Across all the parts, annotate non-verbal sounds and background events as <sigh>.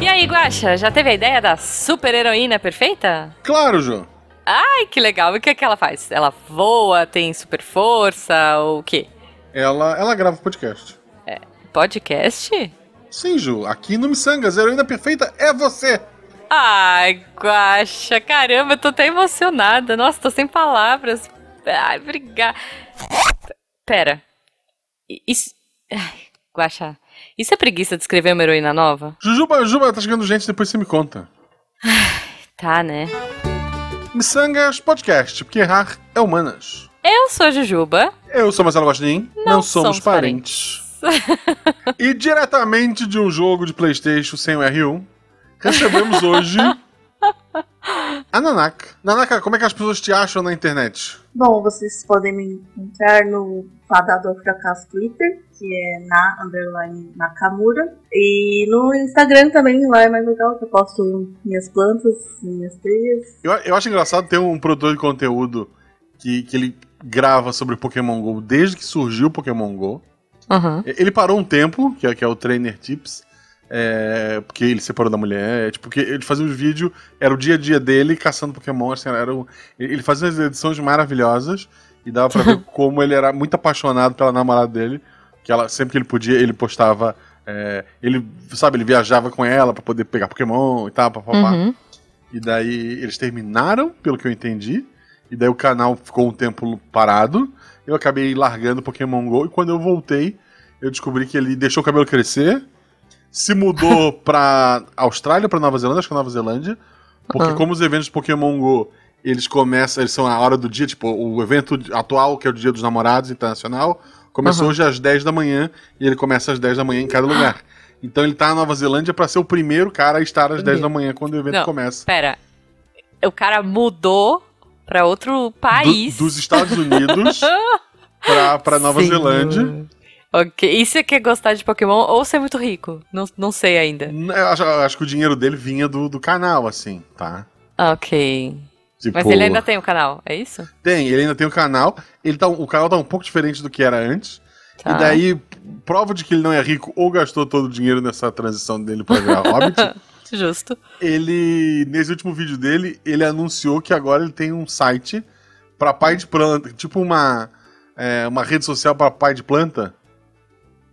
E aí, Guaxa, já teve a ideia da super heroína perfeita? Claro, Ju. Ai, que legal. E o que, é que ela faz? Ela voa, tem super força, ou o quê? Ela, ela grava podcast. É, podcast? Sim, Ju. Aqui no Missangas, a heroína perfeita é você. Ai, Guaxa, caramba, eu tô até emocionada. Nossa, tô sem palavras. Ai, obrigada. Pera. Isso. Ai, Guaxa, isso é preguiça de escrever uma heroína nova? Jujuba, Jujuba, tá chegando gente, depois você me conta. Tá, né? Missangas Podcast, porque errar é humanas. Eu sou a Jujuba. Eu sou Marcelo Gostin, não, Não somos, somos parentes. e diretamente de um jogo de Playstation sem o R1, recebemos hoje <laughs> a Nanaka. Nanaka, como é que as pessoas te acham na internet? Bom, vocês podem me encontrar no Fadador Fracasso Twitter, que é na underline Nakamura. E no Instagram também, lá é mais legal, que eu posto minhas plantas, minhas trilhas. Eu, eu acho engraçado ter um produtor de conteúdo que, que ele grava sobre Pokémon GO desde que surgiu o Pokémon GO. Uhum. Ele parou um tempo, que é, que é o Trainer Tips, é, porque ele separou da mulher, é, tipo, porque ele fazia os vídeos, era o dia a dia dele caçando Pokémon, assim, era um- ele fazia umas edições maravilhosas e dava pra <laughs> ver como ele era muito apaixonado pela namorada dele, que ela, sempre que ele podia, ele postava, é, ele, sabe, ele viajava com ela pra poder pegar Pokémon e tal, papapá. Uhum. E daí eles terminaram, pelo que eu entendi. E daí o canal ficou um tempo parado. Eu acabei largando Pokémon GO. E quando eu voltei, eu descobri que ele deixou o cabelo crescer. Se mudou <laughs> pra Austrália, pra Nova Zelândia, acho que é Nova Zelândia. Porque Ah. como os eventos de Pokémon GO, eles começam, eles são a hora do dia, tipo, o evento atual, que é o Dia dos Namorados Internacional, começou Aham. hoje às 10 da manhã e ele começa às 10 da manhã em cada lugar. Então ele tá na Nova Zelândia pra ser o primeiro cara a estar às 10 da manhã quando o evento Não. começa. Pera. O cara mudou pra outro Do- país. dos Estados Unidos <laughs> pra, pra Nova. Zelândia. Ok. E você quer gostar de Pokémon ou ser muito rico? Não, não sei ainda. Eu acho, eu acho que o dinheiro dele vinha do, do canal, assim, tá? Ok. Tipo, Mas ele ainda tem o canal, é isso? tem, ele ainda tem o canal. Ele tá, o canal tá um pouco diferente do que era antes. Tá. E daí, prova de que ele não é rico ou gastou todo o dinheiro nessa transição dele pra virar Hobbit. <laughs> Justo. ele, nesse último vídeo dele, ele anunciou que agora ele tem um site pra pai de planta, tipo uma, é, uma rede social pra pai de planta,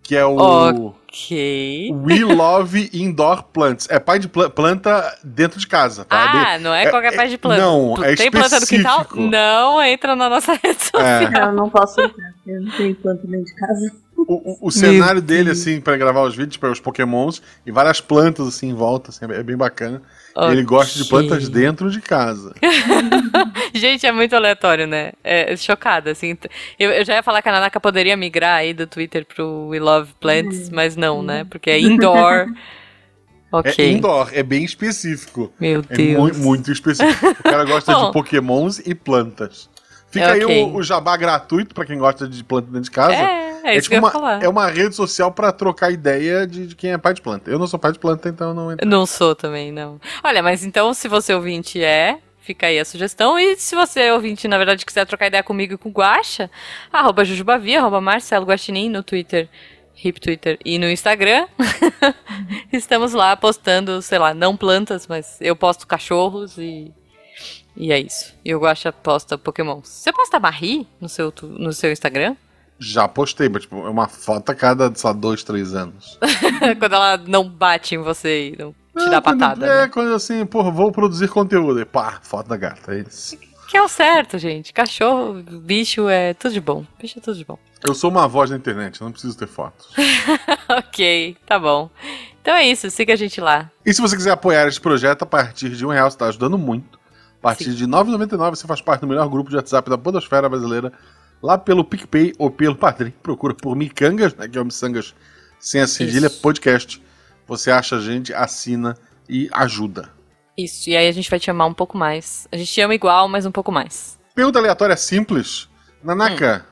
que é o Ok. We Love Indoor Plants. É pai de pla- planta dentro de casa, tá? Ah, não é é- qualquer pai de planta. não, Tu é tem planta no quintal? específico. Não entra na nossa rede social. É. Eu não posso entrar, eu não tenho planta dentro de casa. O, o- o cenário dele, Deus. assim, pra gravar os vídeos, para os pokémons, e várias plantas, assim, em volta, assim, é bem bacana. Ele gosta de plantas dentro de casa. <laughs> Gente, é muito aleatório, né? É, chocada, assim. Eu, eu já ia falar que a Nanaka poderia migrar aí do Twitter pro We Love Plants, mas não, né? Porque é indoor. <laughs> ok. É indoor, é bem específico. Meu É Deus. muito, muito específico. O cara gosta <laughs> Bom. de pokémons e plantas. Fica Ok. aí o, o jabá gratuito pra quem gosta de planta dentro de casa. É, é isso tipo uma, é uma rede social pra trocar ideia de, de quem é pai de planta. Eu não sou pai de planta, então não entro. Não sou também, não. Olha, mas então, se você ouvinte é, fica aí a sugestão. E se você ouvinte, na verdade, quiser trocar ideia comigo e com o Guaxa, arroba Jujubavi, arroba Marcelo Guaxinim no Twitter, hip Twitter e no Instagram. <laughs> Estamos lá postando, sei lá, não plantas, mas eu posto cachorros e... E é isso. E o Guaxa posta Pokémon. Você posta Marie no seu, no seu Instagram? Já postei, mas tipo, é uma foto a cada, sei lá, dois, três anos. <laughs> Quando ela não bate em você e não te dá É, quando- patada, É, né? quando assim, porra, vou produzir conteúdo. E pá, foto da gata. É isso. Que é o certo, gente. Cachorro, bicho é tudo de bom. Bicho é tudo de bom. Eu sou uma voz na internet, não preciso ter fotos. <laughs> ok, tá bom. Então é isso, siga a gente lá. E se você quiser apoiar este projeto, a partir de um real você está ajudando muito. A partir Sim. de R$ 9,99 você faz parte do melhor grupo de WhatsApp da podosfera brasileira. Lá pelo PicPay ou pelo Padrim. <laughs> Procura por Micangas, né, que é o Missangas sem a cedilha Isso. podcast. Você acha a gente, assina e ajuda. Isso, e aí a gente vai te amar um pouco mais. A gente te ama igual, mas um pouco mais. Pergunta aleatória simples. Nanaka,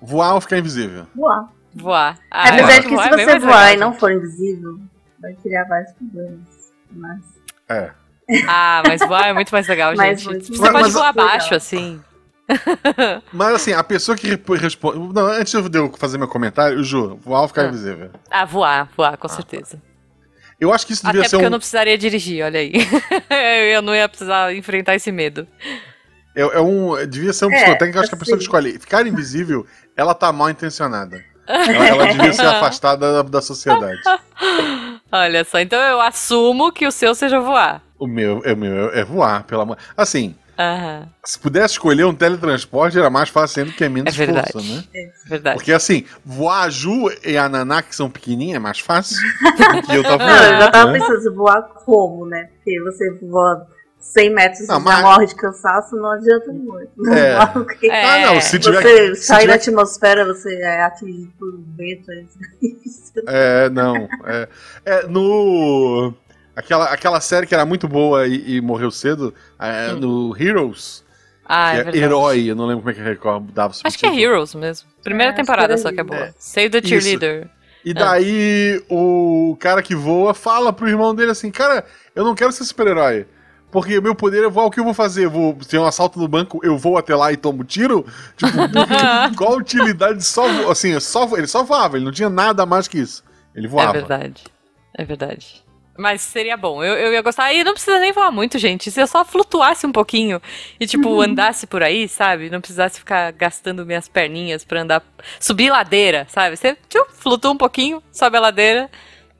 voar ou ficar invisível? Voar. Voar. Ah, Apesar eu de que se é você voar legal, e não for invisível, vai criar vários problemas. Mas É. Ah, mas voar é muito mais legal, Mas gente. muito Você mais pode voar legal. abaixo, assim. <laughs> Mas assim, a pessoa que responde. Não, antes de eu fazer meu comentário, Ju, voar ou ficar Ah. invisível? Ah, voar, voar, com certeza. Eu acho que isso devia Até ser porque um. eu não precisaria dirigir, olha aí. <laughs> eu não ia precisar enfrentar esse medo. É, é um devia ser um É, psicotécnico. Eu acho que a pessoa que assim. escolhe ficar invisível, ela tá mal intencionada. Ela, ela devia ser <laughs> afastada da, da sociedade. Olha só, então eu assumo que o seu seja voar. O meu, é, o meu é voar, pelo amor. Assim, Aham, se pudesse escolher um teletransporte, era mais fácil ainda que é menos É verdade. força, né? verdade. Porque assim, voar a Ju e a Naná, que são pequenininhas, é mais fácil <laughs> do que eu tava Não, eu já tava né? pensando se voar como, né? Porque você voa 100 metros e Não, mas- morre de cansaço, não adianta muito. Não É. É. Ah, não, se tiver. Você se sair tiver- da atmosfera, você é atingido por um vento. é. É, não. É, é, no. Aquela, aquela série que era muito boa e, e morreu cedo, é, no Heroes, Ah, é é. Herói, eu não lembro como é que Record dava o Acho que é. Heroes mesmo. Primeira É, temporada só que é boa. É. Save the Isso. cheerleader. E daí o cara que voa fala pro irmão dele assim: Cara, eu não quero ser super-herói. Porque o meu poder é voar, o que eu vou fazer? Eu vou ter um assalto no banco, eu vou até lá e tomo tiro? Tipo, <laughs> qual a utilidade só assim, só ele só voava, ele não tinha nada mais que isso. Ele É voava. verdade. É verdade. Mas seria bom. Eu, eu ia gostar. E não precisa nem voar muito, gente. Se eu só flutuasse um pouquinho e, tipo, andasse por aí, sabe? Não precisasse ficar gastando minhas perninhas pra andar. Subir ladeira, sabe? Você tchum, flutua um pouquinho, sobe a ladeira,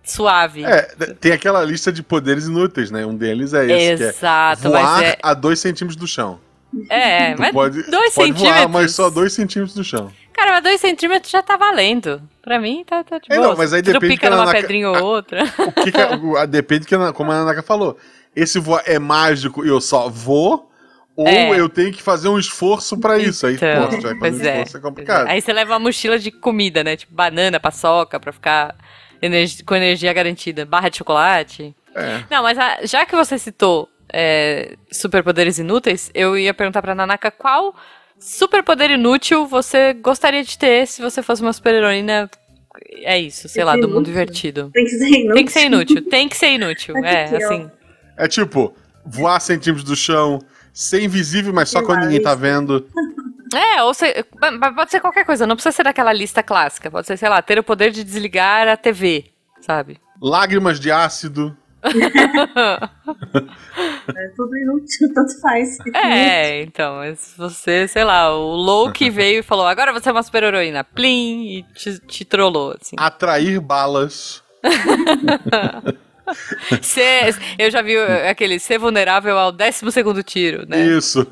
suave. É, tem aquela lista de poderes inúteis, né? Um deles é esse, Exato, que é voar é. a dois centímetros do chão. É, Tu mas pode, dois pode voar, centímetros. mas só dois centímetros do chão. Cara, mas dois centímetros já tá valendo. Pra mim, tá, tá de É, boa. não, mas aí Tu depende pica numa na- pedrinha ou outra. <laughs> O que que é- <laughs> a- depende que, a- como a Nanaka falou. Esse voar é mágico e eu só vou, ou É. eu tenho que fazer um esforço pra isso. Aí, Então, pô, que fazer pois um é, esforço é complicado. Aí você leva uma mochila de comida, né? Tipo banana, paçoca, pra ficar com energia garantida. Barra de chocolate. É. Não, mas a- já que você citou é, superpoderes inúteis, eu ia perguntar pra Nanaka qual superpoder inútil você gostaria de ter se você fosse uma super-heroína. É isso, sei Tem lá, do mundo divertido. Tem que ser inútil. Tem que ser inútil, tem que ser inútil. É, é? assim. É tipo, voar centímetros do chão, ser invisível, mas só Que quando ninguém tá vendo. É, ou se, pode ser qualquer coisa, não precisa ser daquela lista clássica. Pode ser, sei lá, ter o poder de desligar a TV, sabe? Lágrimas de ácido. É tudo inútil, tanto faz. <laughs> É, então, mas você, sei lá, o Loki veio e falou, agora você é uma super-heroína, plim, e te, te trollou, assim. Atrair balas. <laughs> Ser- eu já vi aquele ser vulnerável ao 12 segundo tiro, né? Isso.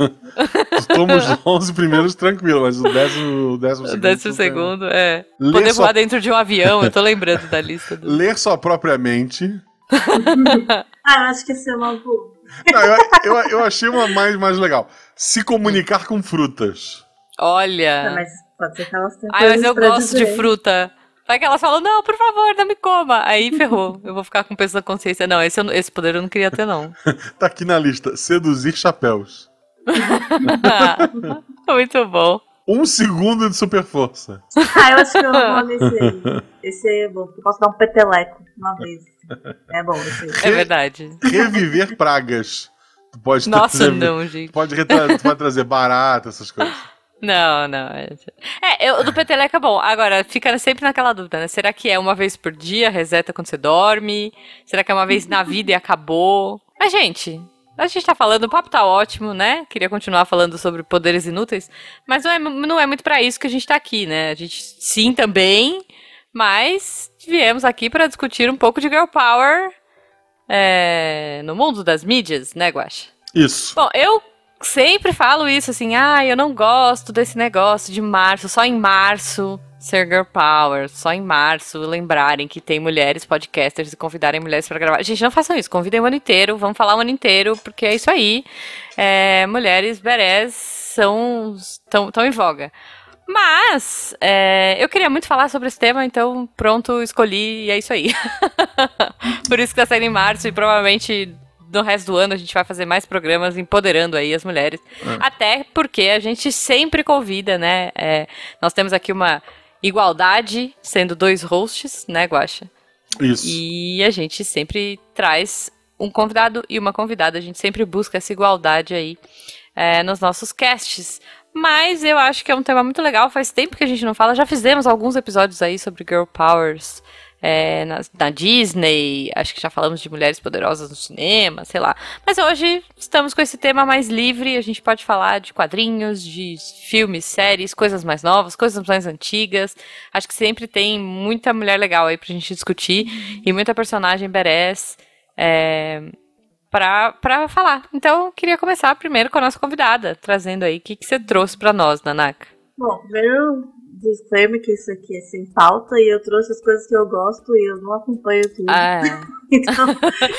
Toma os 11 primeiros tranquilo, mas o décimo, o décimo O segundo. décimo super- segundo, é. Ler Poder só- voar dentro de um avião, eu tô lembrando da lista. Do... Ler sua própria mente. Ah, eu acho que esse é uma boa. Não, eu, eu, eu achei uma mais, mais legal. Se comunicar com frutas. Ah, Olha. mas pode ser que elas tenham Ai, mas eu gosto de dizer. fruta. Vai que elas falam, não, por favor, não me coma. Aí ferrou. Eu vou ficar com peso na consciência. Não, esse, eu não- esse poder eu não queria ter, não. <laughs> Tá aqui na lista. Seduzir chapéus. <laughs> Muito bom. Um segundo de super força. <laughs> Ah, eu acho que eu vou <laughs> nesse aí. Esse aí é bom. Eu posso dar um peteleco uma vez. É bom esse aí. É verdade. Reviver pragas. Tu pode Nossa, trazer, não, gente. pode, retra- tu pode trazer barata, essas coisas. Não, não. É, é eu- o do peteleco é bom. Agora, fica sempre naquela dúvida, né? Será que é uma vez por dia, reseta quando você dorme? Será que é uma vez na vida e acabou? Mas, gente, a gente tá falando, o papo tá ótimo, né? Queria continuar falando sobre poderes inúteis, mas não é, não é muito pra isso que a gente tá aqui, né? A gente, sim, também, mas viemos aqui pra discutir um pouco de girl power é, no mundo das mídias, né, Guaxa? Isso. Bom, eu sempre falo isso assim, ah, eu não gosto desse negócio de março, só em março ser girl power, só em março lembrarem que tem mulheres podcasters e convidarem mulheres pra gravar. Gente, não façam isso, convidem o ano inteiro, vamos falar o ano inteiro, porque é isso aí. É, mulheres berés são tão, tão em voga. Mas é, eu queria muito falar sobre esse tema, então pronto, escolhi e é isso aí. <laughs> Por isso que tá saindo em março e provavelmente no resto do ano a gente vai fazer mais programas empoderando aí as mulheres. Até porque a gente sempre convida, né? é, nós temos aqui uma igualdade, sendo dois hosts, né, Guaxa? Isso. E a gente sempre traz um convidado e uma convidada. A gente sempre busca essa igualdade aí é, nos nossos casts. Mas eu acho que é um tema muito legal. Faz tempo que a gente não fala. Já fizemos alguns episódios aí sobre Girl Powers é, na, na, Disney, acho que já falamos de mulheres poderosas no cinema, sei lá. Mas hoje estamos com esse tema mais livre, a gente pode falar de quadrinhos, de filmes, séries, coisas mais novas, coisas mais antigas. Acho que sempre tem muita mulher legal aí pra gente discutir e muita personagem badass. É, pra, pra falar. Então, queria começar primeiro com a nossa convidada, trazendo aí o que, que você trouxe para nós, Nanaka. Bom, primeiro disclaimer que isso aqui é sem pauta e eu trouxe as coisas que eu gosto e eu não acompanho tudo. Ah. <laughs> <laughs> então, não,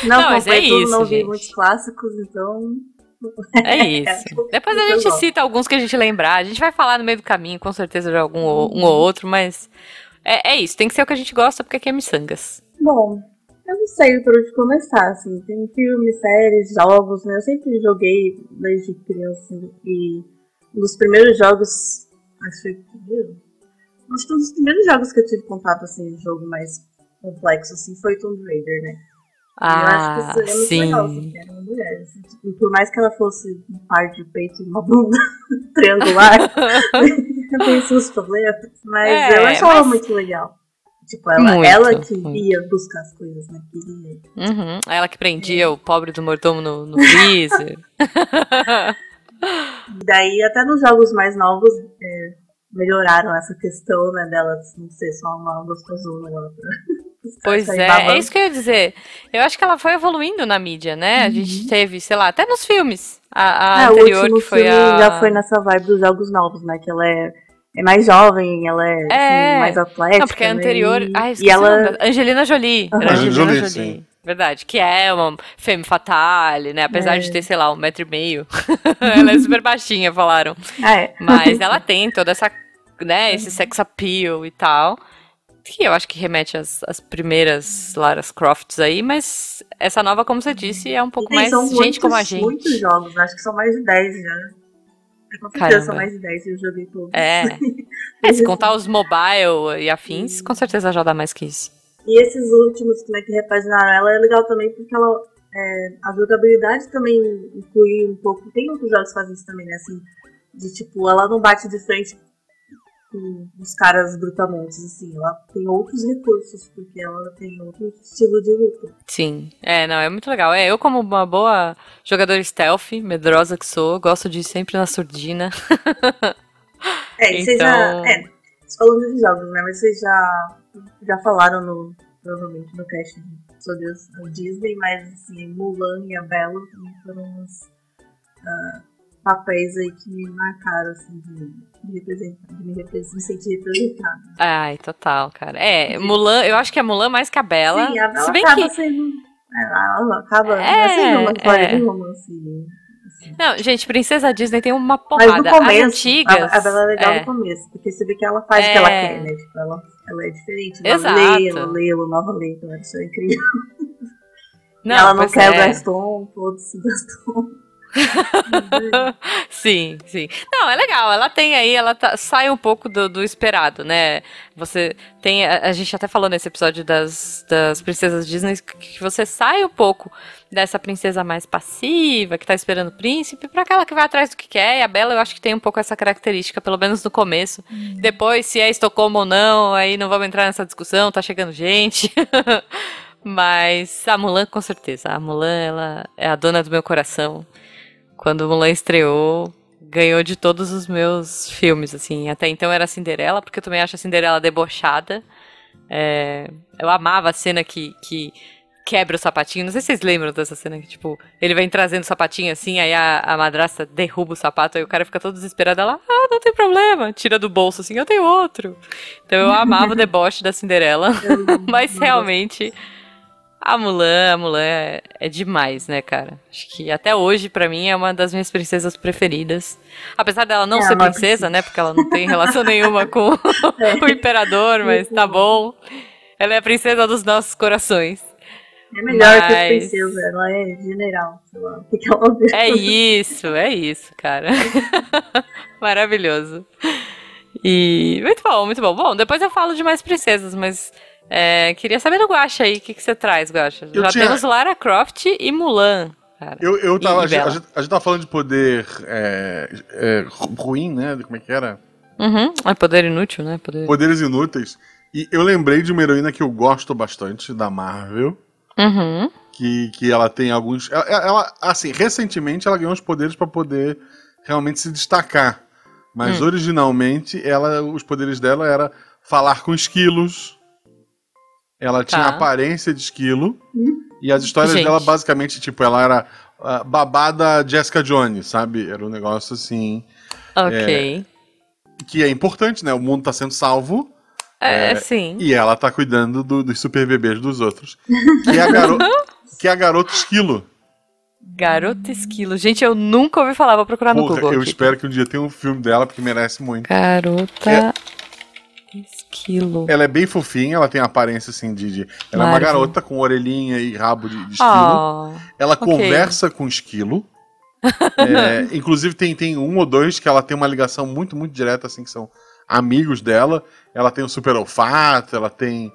não acompanho é tudo, isso, não vi muitos clássicos, então. É <laughs> isso. É, Depois a gente cita alguns que a gente lembrar. A gente vai falar no meio do caminho, com certeza, de algum um ou outro, mas é, é isso. Tem que ser o que a gente gosta, porque aqui é miçangas. Bom, eu não sei por onde começar, assim. Tem filmes, séries, jogos, né? Eu sempre joguei desde criança e um dos primeiros jogos. Acho que primeiro? Acho que um dos primeiros jogos que eu tive contato, assim, de jogo mais complexo, assim, foi Tomb Raider, né? Ah, eu acho que isso é muito sim. legal, era uma mulher, assim, tipo, por mais que ela fosse um par de peito e uma bunda <laughs> triangular, <laughs> tem seus problemas, mas é, eu achava mas... muito legal. Tipo, ela, muito, ela que muito. ia buscar as coisas, né? Queria. Uhum. Ela que prendia é. o pobre do mordomo no, no freezer. <laughs> Daí, até nos jogos mais novos, é, melhoraram essa questão, né, dela não ser só uma gostosona agora. Pois é, é isso que eu ia dizer. Eu acho que ela foi evoluindo na mídia, né? Uhum. A gente uhum. teve, sei lá, até nos filmes. A, a é, anterior, que foi a. Já foi nessa vibe dos jogos novos, né? Que ela é, é mais jovem, ela é, é. Assim, mais atlética. Não, porque a anterior. Né? Ai, e ela. Angelina Jolie. Uhum. Era Angelina Jolie. Jolie. Sim. Verdade, que é uma femme fatale, né? Apesar é. de ter, sei lá, um metro e meio. <laughs> ela é super baixinha, falaram. É. Mas <laughs> ela tem toda essa né, esse sex appeal e tal. Que eu acho que remete às, às primeiras Lara Crofts aí, mas essa nova, como você disse, é um pouco mais gente muitos, como a gente. muitos jogos, acho que são mais de 10 já. É, com certeza são mais de 10 eu joguei todos. É. <laughs> é se contar os mobile e afins, com certeza já dá mais que isso. E esses últimos né, que repaginaram ela é legal também porque ela. É, a jogabilidade também inclui um pouco. Tem outros jogos que fazem isso também, né? Assim, de tipo, ela não bate de frente com os caras brutamontes, assim. Ela tem outros recursos, porque ela tem outro estilo de luta. Sim, é, não, é muito legal. É, eu como uma boa jogadora stealth, medrosa que sou, gosto de ir sempre na surdina. é, então... <laughs> vocês já... É, falando de jogos, né, mas vocês já, já falaram no, provavelmente no cast sobre o Disney, mas assim, Mulan e a Bela também foram uns uh, papéis aí que me marcaram, assim, de me representar, de me, representar, me sentir representada. Ai, total, cara. É, Mulan, eu acho que é Mulan mais que a Bela. Sim, a Bela se bem acaba que... sendo. Ela acaba é, sendo uma história é. de romance. Assim. Não, gente, Princesa Disney tem uma porrada. Mas no começo, As antigas, a, a Bela é legal é. no começo, porque você vê que ela faz o que ela é. quer, né? Tipo, ela, ela é diferente. Ela Exato. lê, ela lê, ela nova lê, então isso é incrível. Não, ela não quer é. o Gaston, foda-se o Gaston. <laughs> sim, sim. Não, é legal. Ela tem aí, ela tá, sai um pouco do, do, esperado, né? Você tem. A, a, gente até falou nesse episódio das, das princesas Disney que você sai um pouco dessa princesa mais passiva, que tá esperando o príncipe, para aquela que vai atrás do que quer. E a Bela, eu acho que tem um pouco essa característica, pelo menos no começo. Hum. Depois, se é Estocolmo ou não, aí não vamos entrar nessa discussão, tá chegando gente. <laughs> Mas a Mulan, com certeza. A Mulan, ela é a dona do meu coração quando Mulan estreou, ganhou de todos os meus filmes, assim. Até então era Cinderela, porque eu também acho a Cinderela debochada. É, eu amava a cena que, que quebra o sapatinho. Não sei se vocês lembram dessa cena que, tipo, ele vem trazendo o sapatinho assim, aí a, a madrasta derruba o sapato, aí o cara fica todo desesperado. Ela, ah, não tem problema. Tira do bolso assim, eu tenho outro. Então eu amava o deboche da Cinderela. <laughs> mas realmente. A Mulan, a Mulan é, é, demais, né, cara? Acho que até hoje, para mim, é uma das minhas princesas preferidas. Apesar dela não é, ser princesa, né? Porque ela não tem relação <laughs> nenhuma com é. <laughs> o imperador, mas tá bom. Ela é a princesa dos nossos corações. É melhor mas... que a princesa, ela é general, sei lá. <laughs> É isso, é isso, cara. Maravilhoso. E muito bom, muito bom. Bom, depois eu falo de mais princesas, mas é, queria saber do Guacha aí, o que, que você traz, Guacha? Já tinha... temos Lara Croft e Mulan. cara. Eu, eu tava. A, gente, a gente- tava falando de poder é, é, ru- ruim, né? Como é que era? Uhum. É poder inútil, né? Poder... Poderes inúteis. E eu lembrei de uma heroína que eu gosto bastante, da Marvel. Uhum. Que, que ela tem alguns. Ela, ela- assim, recentemente ela ganhou os poderes pra poder realmente se destacar. Mas Hum. originalmente, ela, os poderes dela era falar com esquilos. Ela tinha Tá. aparência de esquilo. Hum. E as histórias Gente. dela, basicamente, tipo, ela era ah, babada Jessica Jones, sabe? Era um negócio assim. Ok. Que é importante, né? O mundo tá sendo salvo. É, sim. E ela tá cuidando do- dos super bebês dos outros. Que é a, garo... <laughs> que é a garota esquilo. Garota Esquilo. Gente, eu nunca ouvi falar, vou procurar no Porra, Google. eu aqui. espero que um dia tenha um filme dela, porque merece muito. Garota Esquilo. Ela é bem fofinha, ela tem a aparência assim de. de- Ela é uma garota com orelhinha e rabo de, de esquilo. Oh, ela ok. conversa com esquilo. <laughs> É, inclusive tem, tem um ou dois que ela tem uma ligação muito, muito direta, assim, que são amigos dela. Ela tem um super olfato, ela tem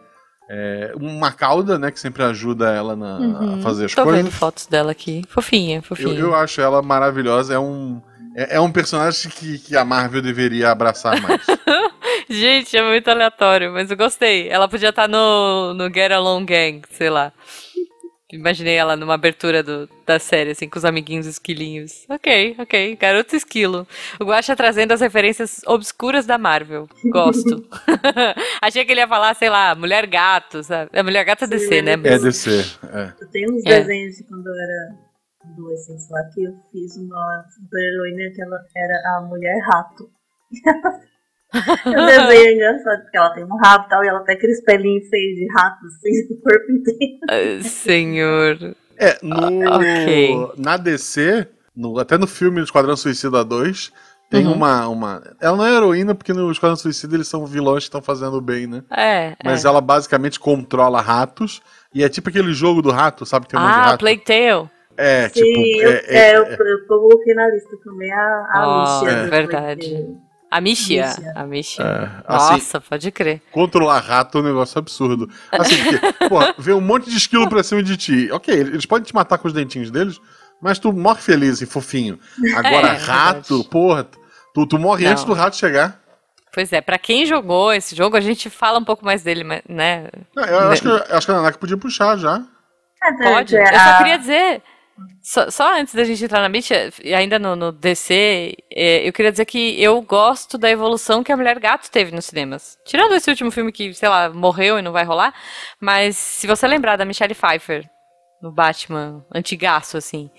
é, uma cauda, né, que sempre ajuda ela na, Uhum. a fazer as Tô coisas. vendo fotos dela aqui. Fofinha, Eu, fofinha. eu acho ela maravilhosa. É um, é, é um personagem que, que a Marvel deveria abraçar mais. <laughs> <laughs> Gente, é muito aleatório, mas eu gostei. Ela podia estar no, no Get Along Gang, sei lá. Imaginei ela numa abertura do- da série, assim, com os amiguinhos esquilinhos. Ok, ok. Garoto esquilo. O Guaxa trazendo as referências obscuras da Marvel. Gosto. <laughs> Achei que ele ia falar, sei lá, Mulher Gato, sabe? É Mulher Gato é Sim, DC, né? é Mas- DC. É. Eu tenho uns É. desenhos de quando eu era adolescente lá que eu fiz uma super-heroína que ela era a mulher rato. <laughs> o desenho é engraçado, porque ela tem um rabo e tal, e ela tem aqueles pelinhos feios de rato, assim, no corpo inteiro. Ai, <laughs> senhor. É, no, ok. na DC, no- até no filme Esquadrão Suicida 2, tem Uhum. uma, uma. Ela não é heroína, porque no Esquadrão Suicida eles são vilões que estão fazendo bem, né? É, Mas é. ela basicamente controla ratos. E é tipo aquele jogo do rato, sabe? Tem um monte de Ah, rato. Plague Tale. É, Sim, tipo. eu, é- é, é- eu, eu coloquei na lista também a, a Ah, Alicia. é do verdade. Plague A. Mishia. A Mishia. é, assim, Nossa, pode crer. controlar rato é um negócio absurdo. Assim, porque, <laughs> pô, vê um monte de esquilo pra cima de ti. Ok, eles podem te matar com os dentinhos deles, mas tu morre feliz e fofinho. Agora, <laughs> É, rato, verdade. porra, tu, tu morre Não. antes do rato chegar. Pois é, pra quem jogou esse jogo, a gente fala um pouco mais dele, né? Não, eu acho que, eu acho que a Nanaka podia puxar já. É, Pode. é, Eu só queria dizer, só, só antes da gente entrar na Mítia, e ainda no, no DC, é, eu queria dizer que eu gosto da evolução que a Mulher Gato teve nos cinemas. Tirando esse último filme que, sei lá, morreu e não vai rolar, mas se você lembrar da Michelle Pfeiffer no Batman antigaço, assim,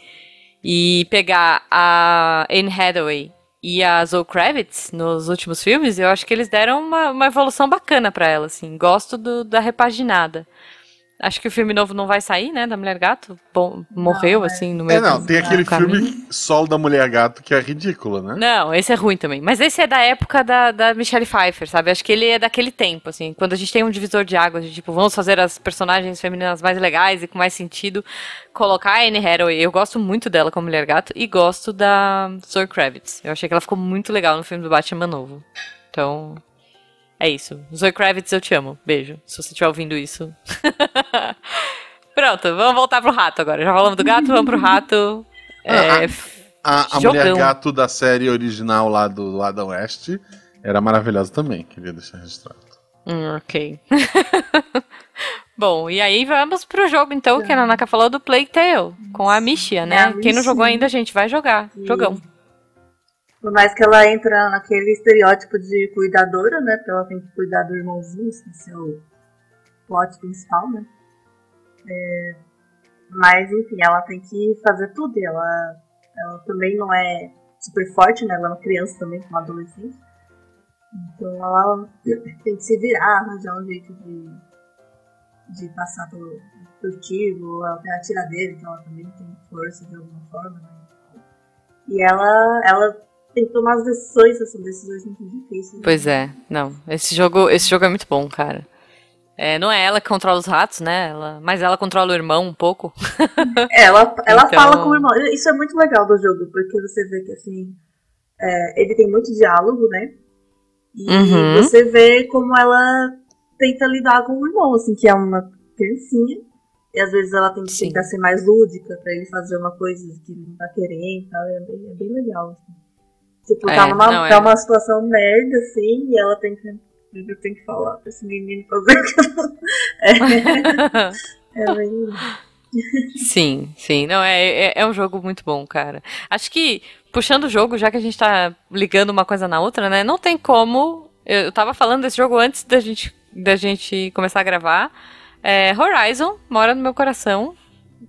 e pegar a Anne Hathaway e a Zoe Kravitz nos últimos filmes, eu acho que eles deram uma, uma evolução bacana pra ela, assim. Gosto do- da repaginada. Acho que o filme novo não vai sair, né, da Mulher Gato. Bom, morreu, é. assim, no É, meio não, do- tem aquele caminho. filme solo da Mulher Gato que é ridículo, né? Não, esse é ruim também. Mas esse é da época da, da Michelle Pfeiffer, sabe? Acho que ele é daquele tempo, assim. Quando a gente tem um divisor de águas, de tipo, vamos fazer as personagens femininas mais legais e com mais sentido. Colocar a Anne Hathaway, eu gosto muito dela como Mulher Gato e gosto da Zoe Kravitz. Eu achei que ela ficou muito legal no filme do Batman novo. Então, é isso. Zoe Kravitz, eu te amo. Beijo, se você estiver ouvindo isso. <laughs> Pronto, vamos voltar pro rato agora. Já falamos do gato, vamos pro rato. <laughs> É, A, a Jogão. Mulher Gato da série original lá do Lado Oeste era maravilhosa também, queria deixar registrado. Hum, ok. <laughs> Bom, e aí vamos pro jogo então, que a Nanaka falou do Plague Tale, com a Mishia, né? É, a Quem não jogou ainda, gente, vai jogar. Jogão. Por mais que ela entra naquele estereótipo de cuidadora, né? Porque ela tem que cuidar do irmãozinho, esse é o plot principal, né? É, mas, enfim, ela tem que fazer tudo. Ela, ela também não é super forte, né? Ela é uma criança também, uma adolescente. Então ela tem que se virar, arranjar um jeito de, de passar pelo tiro. Ela tem a tiradeira, então ela também tem força de alguma forma, né? E ela, ela tem que tomar as decisões, são decisões muito difíceis. Pois é, não. Esse jogo, esse jogo é muito bom, cara. É, não é ela que controla os ratos, né? Ela, mas ela controla o irmão um pouco. É, ela, ela Então- fala com o irmão. Isso é muito legal do jogo, porque você vê que assim. é, ele tem muito diálogo, né? E Uhum. você vê como ela tenta lidar com o irmão, assim, que é uma criancinha. E às vezes ela tem que Sim. tentar ser mais lúdica pra ele fazer uma coisa que ele não tá querendo e tal. É bem, é bem legal. assim. Tipo, É, tá, numa, não, é. tá uma situação merda, assim, e ela tem que. Eu tenho que falar pra esse menino fazer aquilo. <laughs> É, <laughs> é bem. Sim, sim. Não, é, é, é um jogo muito bom, cara. Acho que, puxando o jogo, já que a gente tá ligando uma coisa na outra, né? Não tem como. Eu, tava falando desse jogo antes da gente, da gente começar a gravar. É, Horizon mora no meu coração.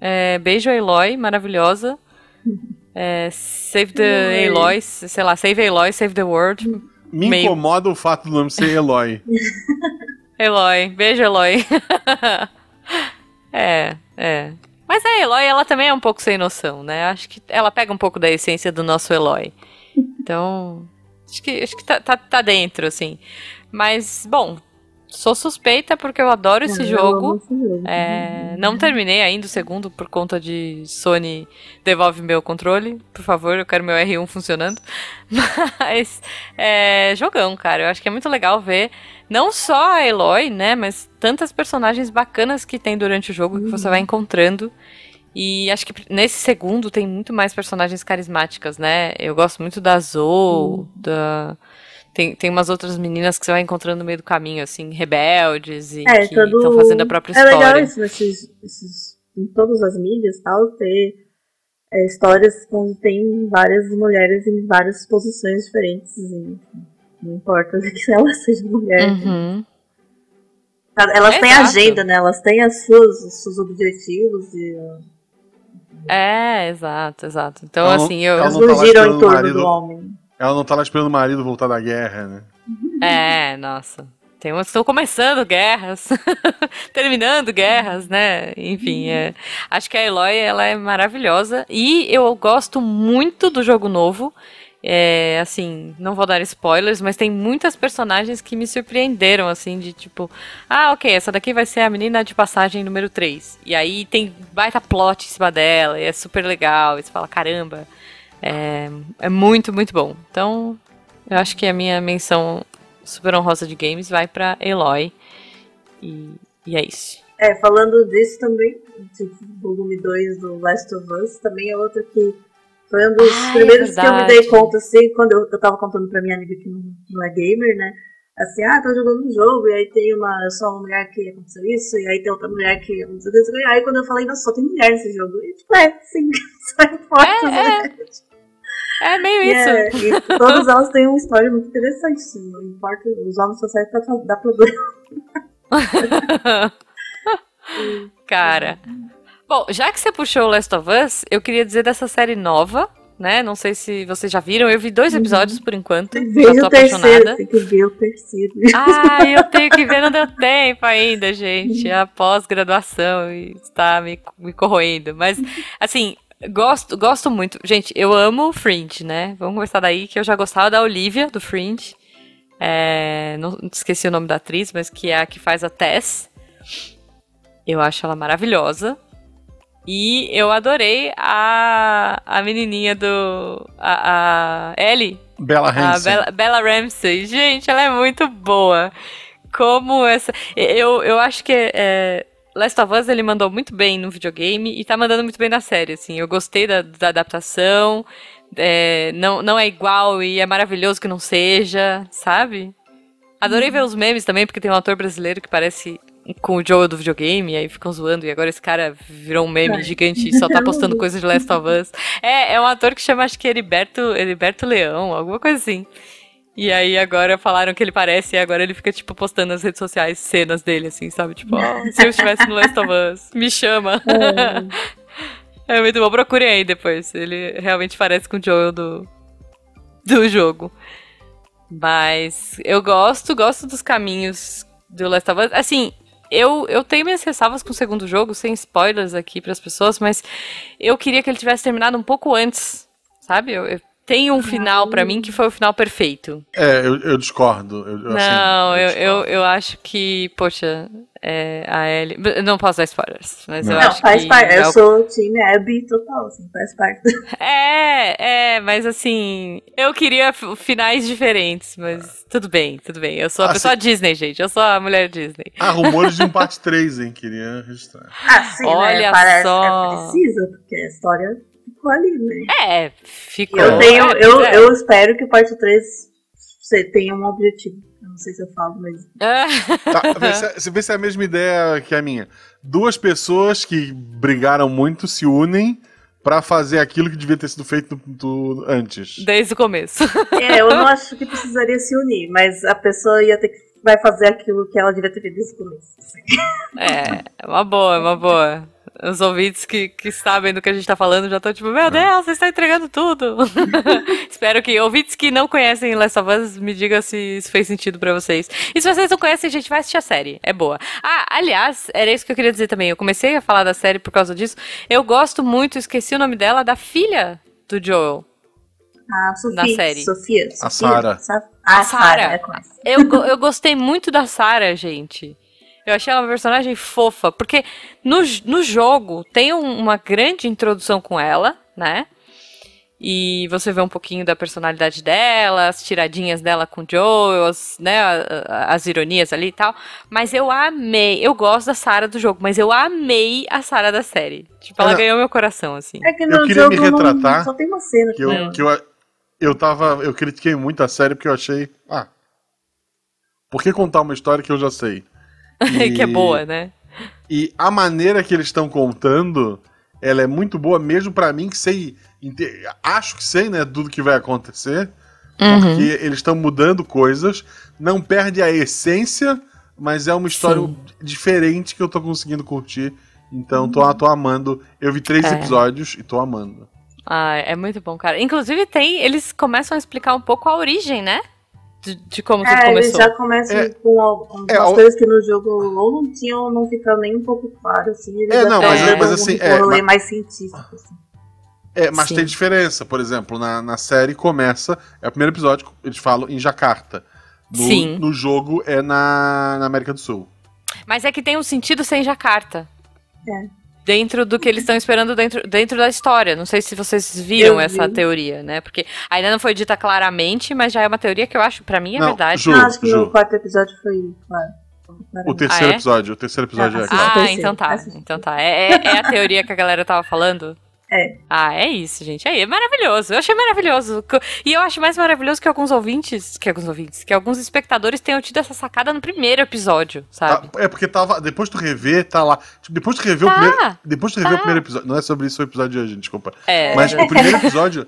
É, beijo a Eloy, maravilhosa. <laughs> É, save the Eloy, sei lá, Save Eloy, Save the World. Me Meio- incomoda o fato do nome ser Eloy. <laughs> Eloy, beijo Eloy. <laughs> é, é. Mas a Eloy, ela também é um pouco sem noção, né? Acho que ela pega um pouco da essência do nosso Eloy. Então, acho que, acho que tá, tá, tá dentro, assim. Mas, bom, sou suspeita porque eu adoro esse eu jogo. esse jogo. É, não terminei ainda o segundo por conta de Sony devolve meu controle, por favor, eu quero meu R1 funcionando. <laughs> Mas é, jogão, cara. Eu acho que é muito legal ver não só a Eloy, né, mas tantas personagens bacanas que tem durante o jogo que você vai encontrando. E acho que nesse segundo tem muito mais personagens carismáticas, né? Eu gosto muito da Zoe, da tem, tem umas outras meninas que você vai encontrando no meio do caminho, assim, rebeldes e É, que todo- estão fazendo a própria É história. legal isso, nesses, esses, em todas as mídias tal, ter é, histórias onde tem várias mulheres em várias posições diferentes. E, não importa <laughs> que elas sejam mulheres. Uhum. Elas têm Exato. agenda, né? Elas têm as suas, os seus objetivos e É, exato, exato. Então, Ela não- assim, eu. ela elas não giram em torno marido. do homem. Ela não tá lá esperando o marido voltar da guerra, né? É, nossa. Tem estão começando guerras, <laughs> terminando guerras, né? Enfim, é. Acho que a Eloy, ela é maravilhosa. E eu gosto muito do jogo novo. É, assim, não vou dar spoilers, mas tem muitas personagens que me surpreenderam, assim, de tipo, ah, ok, essa daqui vai ser a menina de passagem número 3. E aí tem baita plot em cima dela, e é super legal, e você fala, caramba, é, é muito, muito bom. Então, eu acho que a minha menção super honrosa de games vai pra Eloy. E, e é isso. É, falando disso também, tipo, volume 2 do Last of Us, também é outro que foi um dos Ah, é primeiros que eu me dei conta, assim, quando eu, eu tava contando pra minha amiga que não, não é gamer, né? Assim, ah, tá jogando um jogo, e aí tem uma, só uma mulher que aconteceu isso, e aí tem outra mulher que aconteceu isso, e aí quando eu falei, nossa, só tem mulher nesse jogo, e tipo, é, sim, <laughs> só importa, É, né? É meio E, isso. é, e todas elas têm uma história muito interessante, assim, não importa, os homens só servem pra dar problema. <laughs> Cara. Bom, já que você puxou o Last of Us, eu queria dizer dessa série nova, né? Não sei se vocês já viram. Eu vi dois Uhum. episódios por enquanto. Veja o terceiro, tem que ver o terceiro. Ah, eu tenho que ver, não deu <laughs> tempo ainda, gente. A pós-graduação e está me, me corroendo. Mas, assim, gosto, gosto muito. Gente, eu amo o Fringe, né? Vamos começar daí, que eu já gostava da Olivia, do Fringe. É, não esqueci o nome da atriz, mas que é a que faz a Tess. Eu acho ela maravilhosa. E eu adorei a, a menininha do. A, a Ellie, Bela a Hansen. Bella, Bella Ramsey, gente, ela é muito boa. Como essa. Eu, eu acho que é, Last of Us ele mandou muito bem no videogame e tá mandando muito bem na série, assim. Eu gostei da, da adaptação. é, não, não é igual e é maravilhoso que não seja, sabe? Adorei ver os memes também, porque tem um ator brasileiro que parece com o Joel do videogame, e aí ficam zoando, e agora esse cara virou um meme É. gigante e só tá postando <laughs> coisas de Last of Us. É, é um ator que chama, acho que Heriberto, Heriberto Leão, alguma coisa assim. E aí agora falaram que ele parece, e agora ele fica, tipo, postando nas redes sociais cenas dele, assim, sabe? Tipo, ó, <laughs> se eu estivesse no Last of Us, me chama. <laughs> É muito bom, procurem aí depois. Ele realmente parece com o Joel do, do jogo. Mas eu gosto, gosto dos caminhos do Last of Us. Assim, eu, eu tenho minhas ressalvas com o segundo jogo, sem spoilers aqui pras pessoas, mas eu queria que ele tivesse terminado um pouco antes, sabe? Eu, eu tem um final pra mim que foi o final perfeito. É, eu, eu discordo. Eu, assim, Não, eu, eu, discordo. eu acho que, poxa, é, a Ellie. eu Não posso dar spoilers, mas eu Não. Não, acho faz que. parte. é Eu o- sou o time Abby total, assim, faz parte. <laughs> É, é, mas assim, eu queria finais diferentes, mas tudo bem, tudo bem. Eu sou a Ah, pessoa sim. Disney, gente. Eu sou a mulher Disney. Há rumores de um <laughs> parte 3, hein? Queria registrar. Ah, sim, Olha né? Parece só. que é preciso, porque a história ficou ali, né? É, ficou. Eu tenho, é, eu, é. eu espero que o parte 3 você tenha um objetivo. Eu não sei se eu falo, mas. Tá, <laughs> vê se, se- vê se é a mesma ideia que a minha. Duas pessoas que brigaram muito se unem pra fazer aquilo que devia ter sido feito do- antes. Desde o começo. <laughs> É, eu não acho que precisaria se unir, mas a pessoa ia ter que vai fazer aquilo que ela devia ter feito desde o começo. É, é uma boa, é uma boa. Os ouvintes que, que sabem do que a gente tá falando já estão tipo, meu Deus, você está entregando tudo. <laughs> Espero que ouvintes que não conhecem Last of Us me digam se isso fez sentido pra vocês. E se vocês não conhecem, gente, vai assistir a série. É boa. Ah, aliás, era isso que eu queria dizer também. Eu comecei a falar da série por causa disso. Eu gosto muito, esqueci o nome dela, da filha do Joel. A Sofia. Na série. Sofia. A Sofia? A, A Sarah. Sarah. é. Eu, eu gostei muito da Sarah, gente. Eu achei ela uma personagem fofa, porque no, no jogo tem um- uma grande introdução com ela, né? E você vê um pouquinho da personalidade dela, as tiradinhas dela com o Joel, as, né, as ironias ali e tal. Mas eu amei, eu gosto da Sarah do jogo, mas eu amei a Sarah da série. Tipo, ela Olha, ganhou meu coração, assim. É que Eu queria me não- retratar, só tem uma cena. Que eu, que eu, eu tava. Eu critiquei muito a série porque eu achei. Ah. Por que contar uma história que eu já sei? <laughs> que é boa, né? E a maneira que eles estão contando, ela é muito boa, mesmo pra mim, que sei. Acho que sei, né, tudo que vai acontecer. Uhum. Porque eles estão mudando coisas. Não perde a essência, mas é uma história Sim. diferente que eu tô conseguindo curtir. Então, tô, tô amando. Eu vi três É. episódios e tô amando. Ah, é muito bom, cara. Inclusive tem, eles começam a explicar um pouco a origem, né? De, de como tudo É, eles começou. já começam É. com algumas É, coisas que no jogo ou não tinham, ou não ficam nem um pouco claro, assim. Eles É, não, têm mas- um- mas assim, é, mas- mais científico, assim. É, mas Sim. tem diferença. Por exemplo, na, na série começa. É o primeiro episódio, eles falam em Jacarta. No, Sim. No jogo é na, na América do Sul. Mas é que tem um sentido sem Jacarta. É. Dentro do que eles estão esperando dentro, dentro da história. Não sei se vocês viram Eu essa vi. teoria, né? Porque ainda não foi dita claramente, mas já é uma teoria que eu acho, pra mim, é Não, verdade. Ju, acho que Ju. no quarto episódio foi claro. O terceiro Ah, é? episódio. O terceiro episódio Ah, é claro. Ah, então tá. Então tá. É, é- é a teoria que a galera tava falando? É. Ah, é isso, gente. Aí, é maravilhoso. Eu achei maravilhoso. E eu acho mais maravilhoso que alguns ouvintes, que alguns ouvintes, que alguns espectadores tenham tido essa sacada no primeiro episódio, sabe? Tá, é porque tava. Depois tu rever, tá lá. Tipo, depois tu rever o Tá, primeiro. Depois tu rever tá. o primeiro episódio. Não é sobre isso o episódio de hoje, desculpa. É, Mas o primeiro episódio,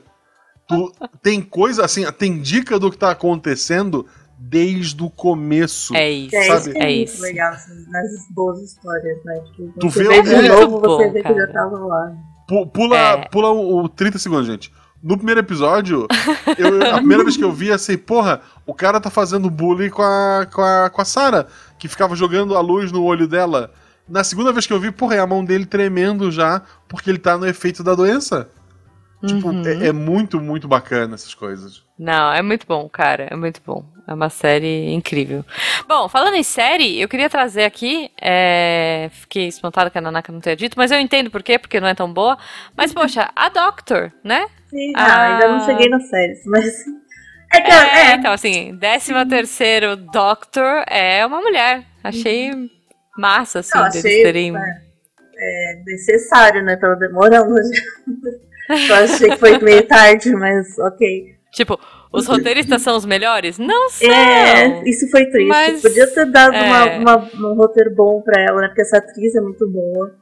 tu tem coisa assim, tem dica do que tá acontecendo desde o começo. é isso. É Sabe? isso que é, É muito isso. legal assim, nas boas histórias, né? Tipo, Tu você vê o- de Muito novo, você bom, vê que já tava lá. Pu- Pula, É. pula o, o 30 segundos, gente. No primeiro episódio, eu- a primeira vez que eu vi, assim, porra, o cara tá fazendo bullying com a, com a, com a Sarah, que ficava jogando a luz no olho dela. Na segunda vez que eu vi, porra, é a mão dele tremendo já, porque ele tá no efeito da doença. Tipo, Uhum. é, é muito, muito bacana essas coisas. Não, é muito bom, cara. É muito bom. É uma série incrível. Bom, falando em série, eu queria trazer aqui. é, Fiquei espantada que a Nanaka não tenha dito, mas eu entendo por quê, porque não é tão boa. Mas, poxa, a Doctor, né? Sim, Ah. ah, ainda não cheguei nas séries, mas. <laughs> É que É, é, então, assim, 13 terceiro Doctor é uma mulher. Achei massa, assim, Não, deles achei, terem. é, é necessário, né? Tava demorando. <laughs> Eu achei que foi meio tarde, mas ok. Tipo, os roteiristas são os melhores? Não são! É, isso foi triste. Mas, Podia ter dado é. uma, uma- um roteiro bom pra ela, né? Porque essa atriz é muito boa.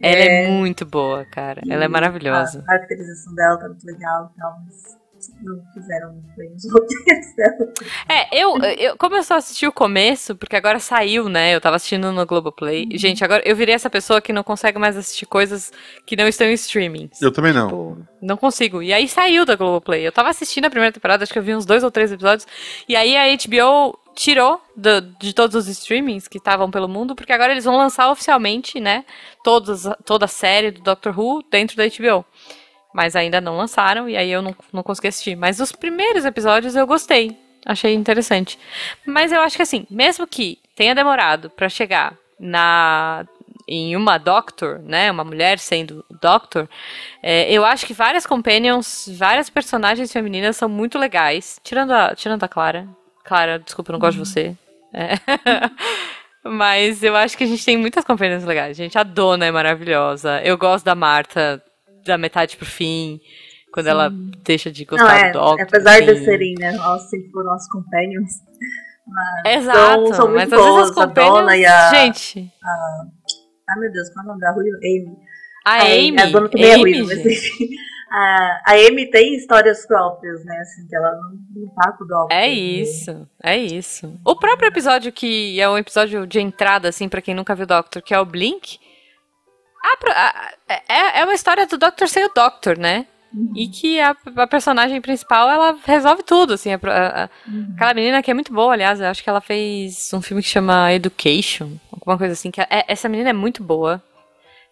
Ela é muito boa, cara. Ela é E maravilhosa. A caracterização dela tá muito legal e tal, mas não fizeram bem os roteiros dela. É, eu, eu, como eu só assisti o começo, porque agora saiu, né? Eu tava assistindo no Globoplay. Uhum. Gente, agora eu virei essa pessoa que não consegue mais assistir coisas que não estão em streaming. Eu também não. Tipo, não consigo. E aí saiu da Globoplay. Eu tava assistindo a primeira temporada, acho que eu vi uns dois ou três episódios. E aí a HBO tirou do- de todos os streamings que estavam pelo mundo, porque agora eles vão lançar oficialmente, né? Todos, toda a série do Doctor Who dentro da HBO. Mas ainda não lançaram e aí eu não, não consegui assistir. Mas os primeiros episódios eu gostei. Achei interessante. Mas eu acho que assim, mesmo que tenha demorado para chegar na em uma Doctor, né, uma mulher sendo Doctor, é, eu acho que várias companions, várias personagens femininas são muito legais, tirando a, tirando a Clara. Clara, desculpa, eu não gosto de você. É. <laughs> Mas eu acho que a gente tem muitas companhias legais. Gente, a Dona é maravilhosa. Eu gosto da Marta da metade pro fim. Quando Sim. ela deixa de gostar não, é, do Doctor. Apesar assim. de serem, né, nós sempre foram nossos companions. Mas Exato, são, são muito mas boas, às vezes as companions, a e gente... A, ai meu Deus, qual é o nome da Rui? Amy. A, a Amy. A Dona também Amy, é mas enfim a, a Amy tem histórias próprias, né? Assim, que ela não, não tá com o Doctor. É isso, é isso. O próprio episódio que é um episódio de entrada, assim, para quem nunca viu o Doctor, que é o Blink, a, a, é, é uma história do Doctor sem o Doctor, né? Uhum. E que a, a, personagem principal, ela resolve tudo, assim. A, uhum. Aquela menina que é muito boa, aliás, eu acho que ela fez um filme que chama Education, alguma coisa assim. que é, Essa menina é muito boa.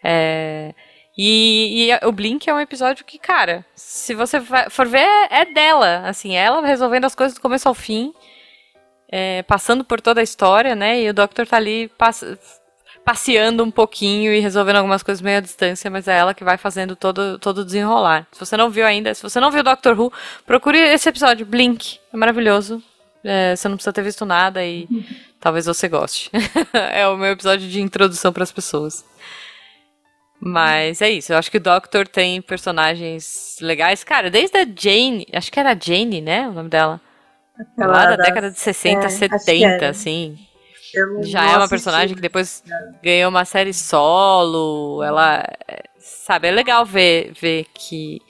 É... E, e, o Blink é um episódio que, cara, se você for ver, é dela. Assim, ela resolvendo as coisas do começo ao fim, é, passando por toda a história, né? E o Doctor tá ali pass passeando um pouquinho e resolvendo algumas coisas meio à distância, mas é ela que vai fazendo todo, todo o desenrolar. Se você não viu ainda, se você não viu Doctor Who, procure esse episódio, Blink. É maravilhoso. É, você não precisa ter visto nada e <laughs> talvez você goste. <laughs> é o meu episódio de introdução para as pessoas. Mas é isso, eu acho que o Doctor tem personagens legais. Cara, desde a Jane, acho que era a Jane, né? O nome dela. Aquela lá da década de 60, é, 70, assim. Já é uma personagem que depois ganhou uma série solo. Ela. Sabe, é legal ver, ver que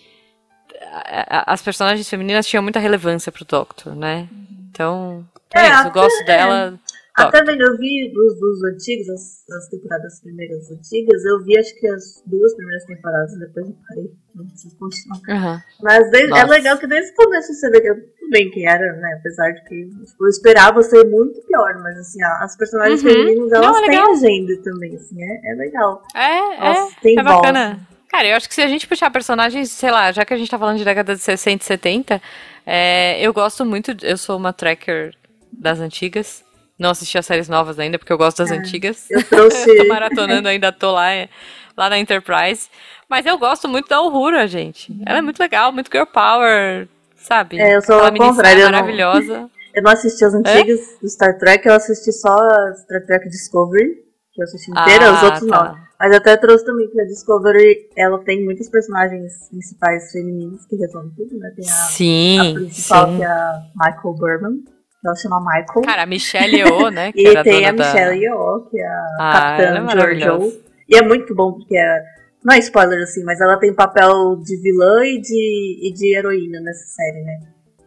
as personagens femininas tinham muita relevância pro Doctor, né? Então, é, é isso, eu gosto dela. Até vendo, eu vi dos, dos antigos, as, as, temporadas primeiras antigas, eu vi acho que as duas primeiras temporadas, depois eu parei, não preciso continuar. Uhum. Mas desde, é legal que desde o começo você vê que bem quem era, né? Apesar de que tipo, eu esperava ser muito pior, mas assim, as personagens uhum. femininas, elas não, é têm agenda também, assim, é, é legal. É, elas é, é bacana. Cara, eu acho que se a gente puxar personagens, sei lá, já que a gente tá falando de década de 60 e 70, é, eu gosto muito, eu sou uma tracker das antigas, não assisti as séries novas ainda, porque eu gosto das é, antigas. Eu trouxe. <laughs> tô maratonando ainda, tô lá, é, lá na Enterprise. Mas eu gosto muito da Uhura, gente. Ela é muito legal, muito girl power, sabe? É, eu sou ao contrário. maravilhosa. <laughs> Eu não assisti as antigas é? do Star Trek, eu assisti só a Star Trek Discovery, que eu assisti inteira, ah, os outros tá. não. Mas até trouxe também que a Discovery, ela tem muitos personagens principais femininos que resolvem tudo, né? Tem a, sim, a principal, sim. que é a Michael Berman, ela chama Michael. Cara, a Michelle Yeoh, <laughs> né? e tem a, a Michelle da... Yeoh, que é a ah, capitã é Jojo. E é muito bom, porque é, não é spoiler assim, mas ela tem papel de vilã e de, e de heroína nessa série, né?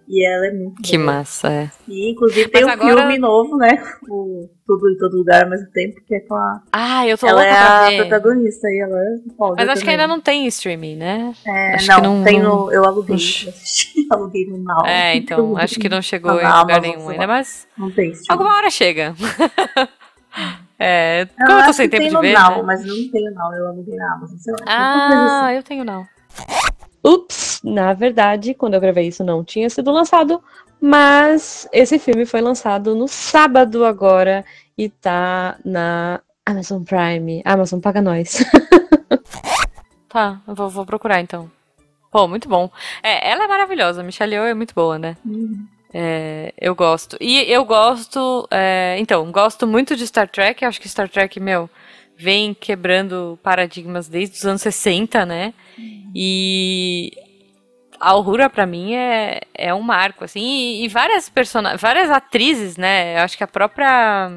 E ela é muito Que boa. massa, é. E inclusive tem Mas um agora... filme novo, né? O Tudo em Todo Lugar ao mesmo tempo, que é com a. Ah, eu tô Ela é a ver. protagonista e ela é foda Mas acho também. que ainda não tem streaming, né? É, não, não, tem no. Eu aluguei. <laughs> aluguei no Now. É, então, acho que não chegou <laughs> em lugar nenhum ainda, mas. Não tem streaming. Alguma hora chega. <laughs> é, como eu tô sem tempo de ver. Now, né? Mas não tenho Now, eu aluguei na Amazon. Sei lá, ah, assim. eu tenho Now. Ups, na verdade, quando eu gravei isso não tinha sido lançado, mas esse filme foi lançado no sábado agora e tá na Amazon Prime. Amazon paga nós. <laughs> tá, eu vou, vou, procurar então. Pô, muito bom. É, ela é maravilhosa, a Michelle Yeoh é muito boa, né? Uhum. É, eu gosto. E eu gosto. É, então, gosto muito de Star Trek. Acho que Star Trek, meu, vem quebrando paradigmas desde os anos 60, né? E a Aurora para mim é, é um marco, assim, e, e várias personagens, várias atrizes, né? Eu acho que a própria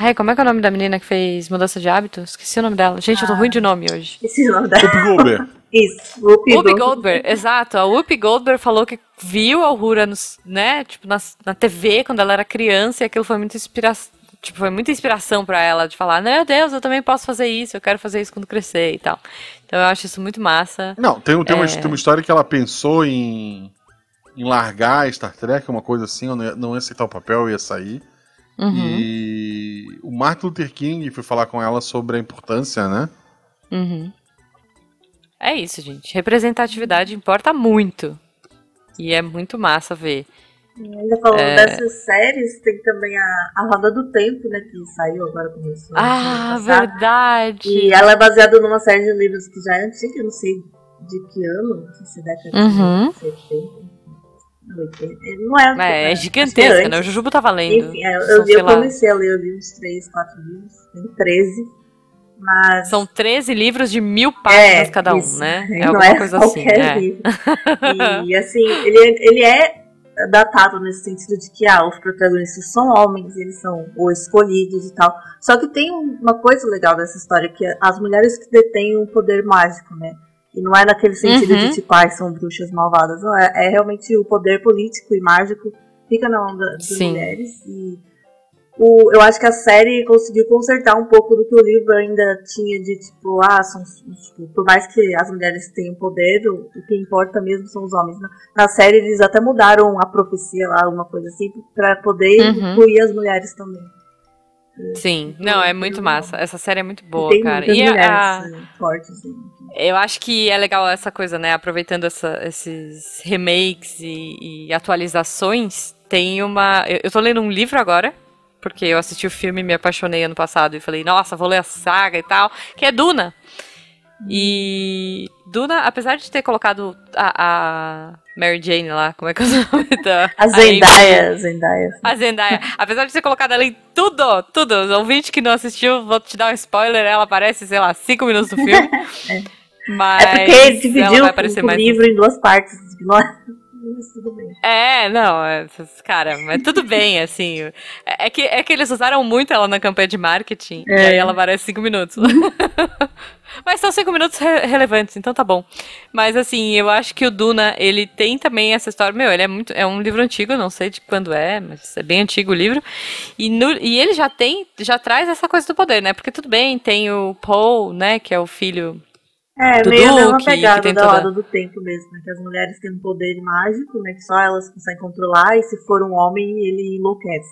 Ai, como é que é o nome da menina que fez mudança de hábito? Esqueci o nome dela. Gente, ah, eu tô ruim de nome hoje. Esqueci o nome dela. Whoopi Goldberg. <laughs> Isso, Whoopi, Whoopi Goldberg. Exato. A Whoopi Goldberg falou que viu a Aurora, nos, né, tipo, na, na TV quando ela era criança e aquilo foi muito inspiração tipo, foi muita inspiração para ela de falar, meu Deus, eu também posso fazer isso, eu quero fazer isso quando crescer e tal. Então eu acho isso muito massa. Não, tem, tem, é... uma, tem uma história que ela pensou em, em largar Star Trek, uma coisa assim, não ia, não ia aceitar o papel, ia sair. Uhum. E o Martin Luther King foi falar com ela sobre a importância, né? Uhum. É isso, gente. Representatividade importa muito. E é muito massa ver. Ainda falando é... dessas séries, tem também a, a Roda do Tempo, né? Que saiu agora, começou. Ah, verdade! E ela é baseada numa série de livros que já é antiga, eu não sei de que ano, não sei se é década uhum. de 70. Não é, é, é gigantesca, é né? O Jujubo tava lendo. Enfim, é, eu, eu comecei a ler, eu li uns 3, 4 livros, tem 13. Mas... São 13 livros de mil páginas é, cada um, isso. né? <laughs> É alguma coisa assim. É. <laughs> E assim, ele, ele é datado nesse sentido de que ah, os protagonistas são homens, eles são os escolhidos e tal. Só que tem uma coisa legal dessa história, que as mulheres que detêm um poder mágico, né? E não é naquele sentido uhum. de tipo, ah, são bruxas malvadas. Não, é, é, realmente o poder político e mágico fica na mão das Sim. mulheres. E o, eu acho que a série conseguiu consertar um pouco do que o livro ainda tinha de tipo, ah, são, tipo, por mais que as mulheres tenham poder, o, o que importa mesmo são os homens. Na, na, série eles até mudaram a profecia lá, alguma coisa assim, para poder uhum. incluir as mulheres também. Sim, não, é muito massa. Essa série é muito boa, e cara. E a, assim, fortes, assim. Eu acho que é legal essa coisa, né? Aproveitando essa, esses remakes e, e atualizações, tem uma. Eu, eu tô lendo um livro agora porque eu assisti o filme e me apaixonei ano passado e falei, nossa, vou ler a saga e tal, que é Duna. E Duna, apesar de ter colocado a, a Mary Jane lá, como é que é o <laughs> nome da... A Zendaya, a Zendaya. A Zendaya. Apesar de ter colocado ela em tudo, tudo, os ouvintes que não assistiu, vou te dar um spoiler, ela aparece, sei lá, cinco minutos do filme. <laughs> é. Mas é porque dividiu o, o livro em duas partes. É? Mas tudo bem. É, não, é, cara, mas tudo bem, assim. É, é, que, é que eles usaram muito ela na campanha de marketing, é. e aí ela aparece cinco minutos. <laughs> mas são cinco minutos re relevantes, então tá bom. Mas assim, eu acho que o Duna, ele tem também essa história. Meu, ele é muito. É um livro antigo, não sei de quando é, mas é bem antigo o livro. E, no, e ele já tem, já traz essa coisa do poder, né? Porque tudo bem, tem o Paul, né, que é o filho é, do meio Duke, a pegada que da toda... roda do tempo mesmo, né? Que as mulheres têm um poder mágico, né? Que só elas conseguem controlar, e se for um homem, ele enlouquece.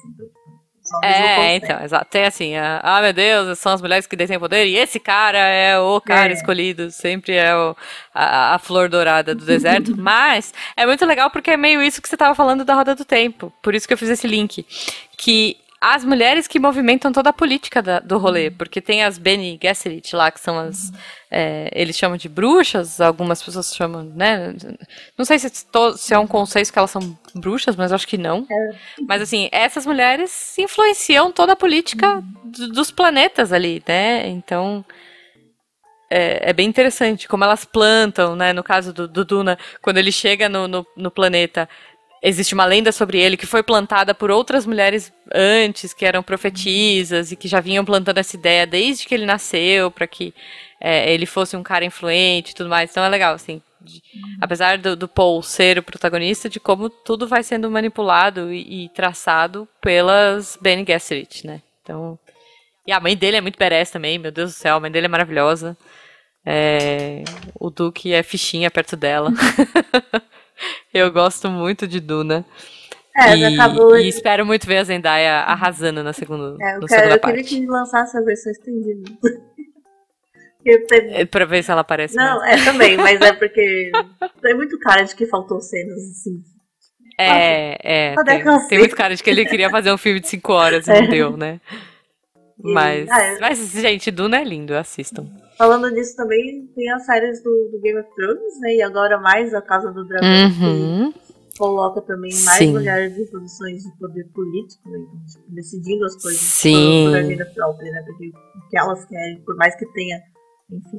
Então, é, então, exato. Tem assim, ah, meu Deus, são as mulheres que detêm poder, e esse cara é o cara é. escolhido, sempre é o, a, a, flor dourada do deserto. <laughs> Mas é muito legal porque é meio isso que você estava falando da roda do tempo. Por isso que eu fiz esse link. Que as mulheres que movimentam toda a política da, do rolê, porque tem as Bene Gesserit lá, que são as. É, eles chamam de bruxas, algumas pessoas chamam, né? Não sei se, to, se é um conceito que elas são bruxas, mas acho que não. É. Mas assim, essas mulheres influenciam toda a política do, dos planetas ali, né? Então. É, é, bem interessante como elas plantam, né? No caso do, do Duna, quando ele chega no, no, no planeta, existe uma lenda sobre ele que foi plantada por outras mulheres antes, que eram profetisas e que já vinham plantando essa ideia desde que ele nasceu, para que é, ele fosse um cara influente e tudo mais. Então é legal, assim. De, apesar do, do, Paul ser o protagonista, de como tudo vai sendo manipulado e, e traçado pelas Bene Gesserit, né? Então. E a mãe dele é muito badass também, meu Deus do céu, a mãe dele é maravilhosa. É, o Duque é fichinha perto dela. <laughs> <laughs> Eu gosto muito de Duna. É, e, acabou... e espero muito ver a Zendaya arrasando na segunda, é, eu, no quero, segunda eu parte. queria que lançasse a versão estendida. <laughs> É pra ver se ela aparece Não, mais. é também, <laughs> mas é porque é muito cara de que faltou cenas assim. É, é. Tem, tem, muito cara de que ele queria fazer um filme de 5 horas e é. não deu, né? Mas, ah, é. mas, gente, Duna é lindo, assistam. Falando nisso também, tem as séries do, do, Game of Thrones, né? E agora mais a Casa do Dragão, uhum. que coloca também mais Sim. mulheres em posições de poder político, né? Então, tipo, decidindo as coisas Sim. por agenda própria, né? Porque o que elas querem, por mais que tenha, enfim,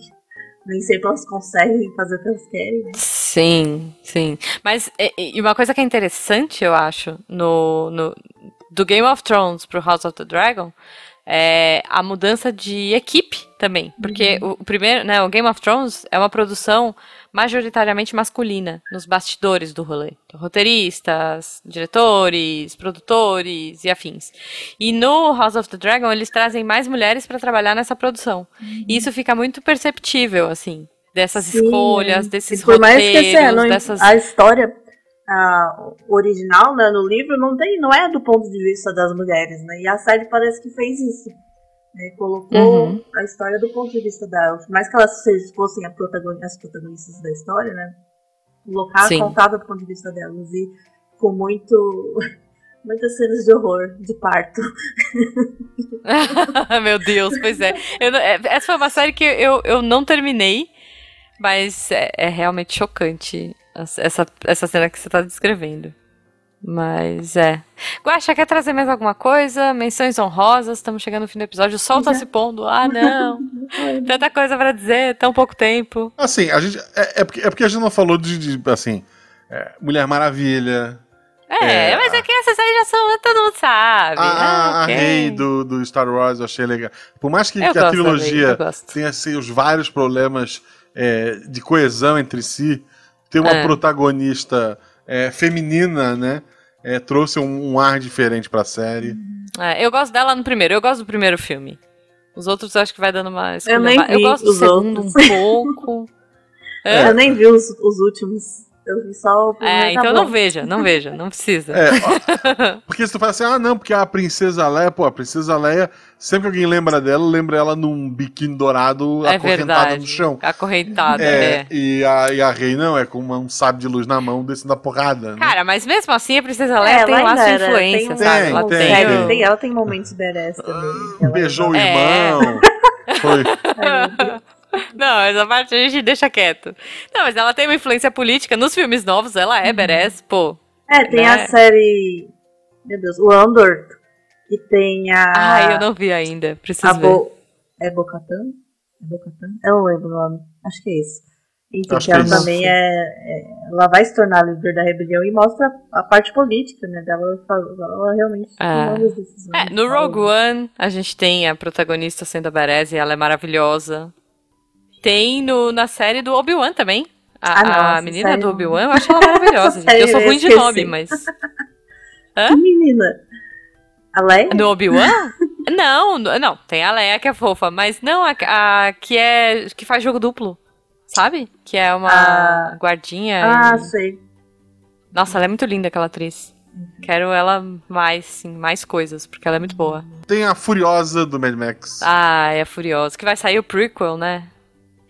nem sempre elas conseguem fazer o que elas querem, né? Sim, sim. Mas e uma coisa que é interessante, eu acho, no, no do Game of Thrones pro House of the Dragon é, a mudança de equipe também. Porque uhum. o, o, primeiro, né, o Game of Thrones é uma produção majoritariamente masculina nos bastidores do rolê. Então, roteiristas, diretores, produtores e afins. E no House of the Dragon eles trazem mais mulheres para trabalhar nessa produção. Uhum. E isso fica muito perceptível, assim, dessas Sim. escolhas, desses por roteiros, mais que, assim, não, dessas... a história a original, né, no livro, não tem, não é do ponto de vista das mulheres, né? E a série parece que fez isso. né, colocou Uhum. a história do ponto de vista dela. Por mais que elas fossem a protagoni- as protagonistas da história, né? Colocar Sim. contava do ponto de vista delas e com muito. <laughs> Muitas cenas de horror, de parto. <laughs> Meu Deus, pois é. Eu é, Essa foi uma série que eu, eu não terminei, mas é, é realmente chocante essa- essa, cena que você tá descrevendo. Mas é. Guaxa, quer trazer mais alguma coisa? Menções honrosas, estamos chegando no fim do episódio. O sol tá Já. se pondo. Ah, não. <laughs> Tanta coisa pra dizer, tão pouco tempo. Assim, a gente. É, é porque, é porque a gente não falou de, de, assim. é, Mulher Maravilha. É, É, mas é que essas aí já são. Todo mundo sabe. A, a, Ah, a ok. Rei do, do Star Wars eu achei legal. Por mais que, que a trilogia tenha assim, os vários problemas é, de coesão entre si, ter uma É. protagonista é, feminina, né? é, trouxe um, um ar diferente pra série. É, eu gosto dela no primeiro, eu gosto do primeiro filme. Os outros eu acho que vai dando uma Eu Eu vi gosto do os segundo outros. um pouco. <laughs> É? Eu nem vi os, os últimos. Eu vi só o primeiro. É, tá então bom. não veja, não veja, não precisa. É, ó, <laughs> porque se tu fala assim, ah, não, porque a Princesa Leia, pô, a Princesa Leia, sempre que alguém lembra dela, lembra ela num biquíni dourado é acorrentada verdade. no chão. Acorrentada, É, é. E, a, e a Rei não, é com uma- um sábio de luz na mão, descendo a porrada. né? Cara, mas mesmo assim a Princesa É, Leia tem ela lá sua influência, tem, sabe? Tem, ela tem, tem, tem. o- tem- Ela tem momentos badass também. Ela Beijou o É. irmão. Foi. <laughs> Não, essa parte a gente deixa quieto. Não, mas ela tem uma influência política. Nos filmes novos, ela é badass, pô. É, tem Né? a série. Meu Deus, o Andor. Que tem a. Ai, eu não vi ainda. Preciso a ver. Bo... É Bocatan? É Bocatan? Eu não lembro o nome. Acho que é isso. Enfim, Acho que que é ela isso. também é, é- Ela vai se tornar líder da rebelião e mostra a parte política, né? Dela ela realmente É. decisões. É, no Rogue One, a gente tem a protagonista sendo a Badass e ela é maravilhosa. Tem no, na série do Obi-Wan também. A, Ah, não, a menina série do. Obi-Wan, eu acho <laughs> ela maravilhosa. Eu sou ruim de nome, mas. <laughs> Que menina! A Leia? No Obi-Wan? <laughs> não, não, tem a Leia que é fofa, mas não a, a que é. que faz jogo duplo. Sabe? Que é uma Ah. guardinha. Ah, e- sei. Nossa, ela é muito linda, aquela atriz. Quero ela mais, sim, mais coisas, porque ela é muito boa. Tem a Furiosa do Mad Max. Ah, é furiosa. Que vai sair o prequel, né?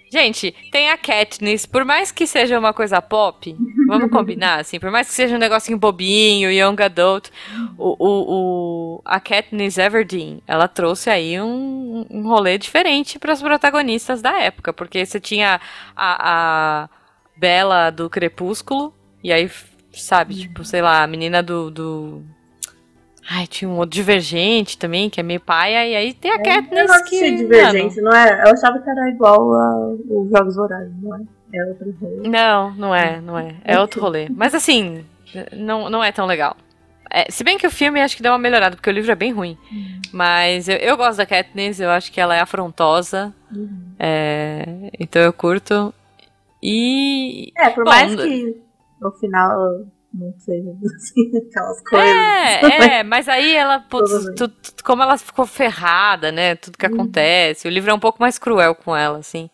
Gente, tem a Katniss, por mais que seja uma coisa pop, vamos combinar, assim, por mais que seja um negocinho bobinho, young adult, o, o, o- a Katniss Everdeen, ela trouxe aí um, um rolê diferente para as protagonistas da época, porque você tinha a, a Bela do Crepúsculo, e aí, sabe, tipo, sei lá, a menina do... do... Ai, tinha um outro divergente também, que é meio paia, e aí tem a Eu Katniss não que... assisti Divergente, não é? Eu achava que era igual aos Jogos Vorazes, não é? É outra coisa. Não, não é, não é. É outro rolê. Mas assim, não, não é tão legal. É, se bem que o filme acho que deu uma melhorada, porque o livro é bem ruim. Mas eu, eu gosto da Katniss, eu acho que ela é afrontosa. Uhum. é, então eu curto. E. É, por Bom, mais que no final não seja assim, <laughs> aquelas coisas. É, é, mas aí ela, tu- tu- como ela ficou ferrada, né? Tudo que Uhum. acontece. O livro é um pouco mais cruel com ela, assim.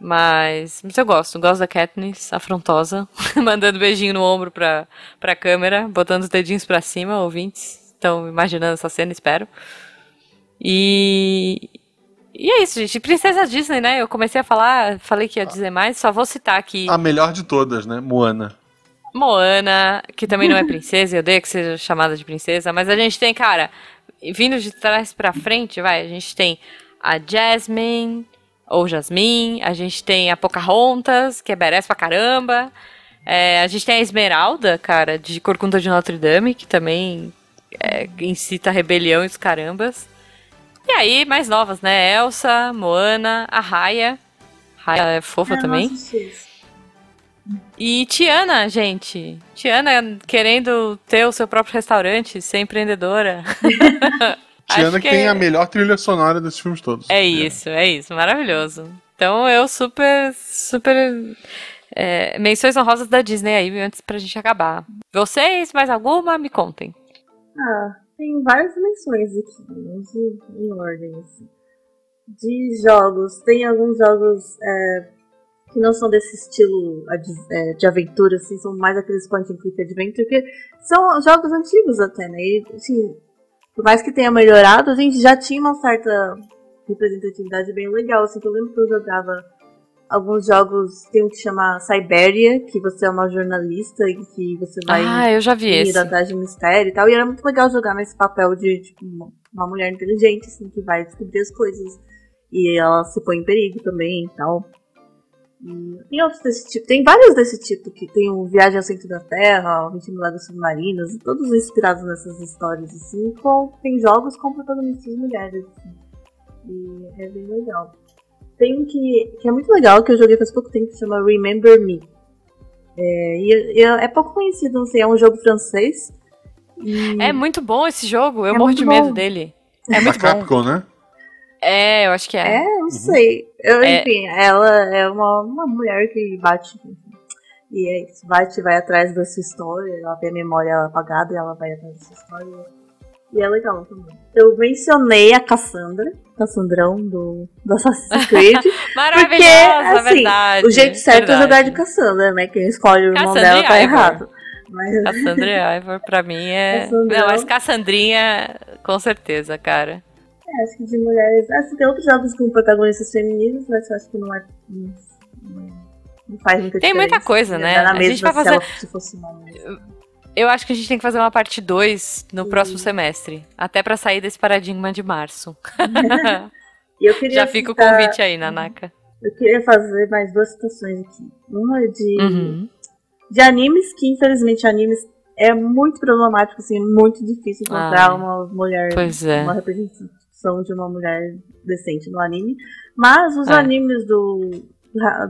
Mas, mas eu gosto, gosto da Katniss, afrontosa, <laughs> mandando beijinho no ombro pra, pra câmera, botando os dedinhos pra cima, ouvintes. Estão imaginando essa cena, espero. E. E é isso, gente. Princesa Disney, né? Eu comecei a falar, falei que ia dizer mais, só vou citar aqui. A melhor de todas, né? Moana. Moana, que também não é <laughs> princesa, eu odeio que seja chamada de princesa, mas a gente tem, cara, vindo de trás pra frente, vai, a gente tem a Jasmine, ou Jasmine, a gente tem a Pocahontas, que é badass pra caramba, é, a gente tem a Esmeralda, cara, de Corcunda de Notre Dame, que também é, incita a rebelião e os carambas. E aí, mais novas, né, Elsa, Moana, a Raya, Raya é fofa É, não também. isso. E Tiana, gente. Tiana querendo ter o seu próprio restaurante, ser empreendedora. <laughs> Tiana Acho que tem a melhor trilha sonora desses filmes todos. É isso, é isso. Maravilhoso. Então eu super, super. é, menções honrosas da Disney aí, antes pra gente acabar. Vocês, mais alguma? Me contem. Ah, tem várias dimensões aqui, vamos ir em ordem, assim. De jogos, tem alguns jogos é, que não são desse estilo é, de aventura, assim, são mais aqueles point and click adventure, que são jogos antigos até, né? E, assim, por mais que tenha melhorado, a gente já tinha uma certa representatividade bem legal. Assim, que eu lembro que eu jogava alguns jogos, tem um que chama Siberia, que você é uma jornalista e que você vai Ah, eu já vi ir esse. atrás de mistério e tal. E era muito legal jogar nesse papel de tipo, uma- uma mulher inteligente, assim, que vai descobrir as coisas. E ela se põe em perigo também e tal. E tem outros desse tipo, tem vários desse tipo, que tem o Viagem ao Centro da Terra, o 20 Milagres Submarinos, todos inspirados nessas histórias, assim, com, tem jogos com protagonistas mulheres, assim. E é bem legal. Tem um que, que é muito legal, que eu joguei faz pouco tempo, que chama Remember Me. É, e, e é pouco conhecido, não sei, é um jogo francês. E É muito bom esse jogo, eu É morro de medo bom. dele. É Da muito bom. Capcom, né? É, eu acho que é. É, não sei. Eu, É. Enfim, ela é uma, uma mulher que bate. E é isso, bate, vai atrás dessa história. Ela tem a memória apagada e ela vai atrás dessa história. E é legal também. Eu mencionei a Cassandra, Cassandrão do, do Assassin's Creed. <laughs> Maravilhosa, assim, verdade. o jeito certo é verdade. jogar de Cassandra, né? Quem escolhe o irmão Cassandra dela tá Ivor. errado. Mas Cassandra e Ivor, pra mim, é. <laughs> Cassandrão. Não, mas Cassandrinha, com certeza, cara. Acho que de mulheres. Assim, tem outros jogos com protagonistas femininos, mas eu acho que não é. Não, não- faz muita Tem muita coisa, né? Na A gente vai fazer- ela- se fosse uma. Eu acho que a gente tem que fazer uma parte 2 no Sim. próximo semestre. Até pra sair desse paradigma de março. <laughs> <laughs> Já fica o citar- convite aí, Nanaka. Eu queria fazer mais duas citações aqui. Uma de, Uhum. de animes, que infelizmente animes é muito problemático, assim, muito difícil encontrar Ai. uma mulher, é. uma representação de uma mulher decente no anime. Mas os É. animes do,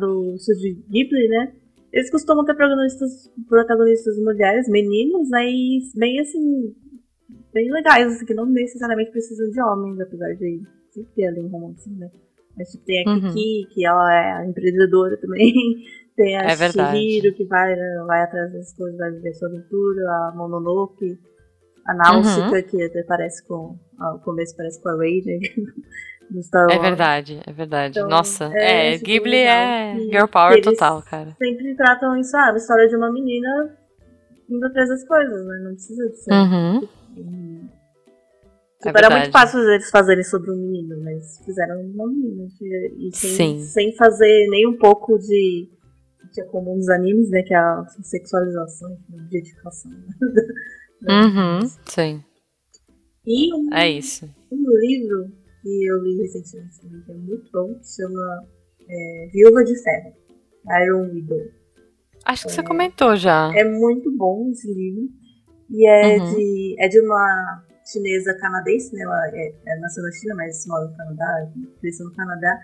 do Studio Ghibli, né? Eles costumam ter protagonistas, protagonistas mulheres, meninos, né? E bem assim, bem legais, assim, que não necessariamente precisam de homens, apesar de sempre ter ali um romance, né? Mas tipo, tem a Uhum. Kiki, que ela é empreendedora também. <laughs> Tem a É. Shihiro, que vai, né, vai atrás das coisas, vai viver sua aventura. A Mononoke. A Náusica, Uhum. que até parece com... Ao começo parece com a Raiden. do Star É verdade, é verdade. Então, Nossa, é, é, Ghibli é girl power total, cara. Sempre tratam isso, ah, a história de uma menina indo atrás das coisas, né? Não precisa de ser... Uhum. Hum. É Tipo, era muito fácil eles fazerem sobre um menino, mas fizeram uma menina. E sem, sem fazer nem um pouco de. que é comum nos animes, né? Que é a sexualização, a objetificação. né? <laughs> Uhum. Sim, E um, é isso. um livro que eu li recentemente também, que é muito bom, que chama é, Viúva de Ferro, Iron Widow. Acho que você comentou já. É muito bom esse livro. E é, Uhum. de, é de uma chinesa canadense, né? Ela é, é nasceu na China, mas mora no Canadá, cresceu no Canadá.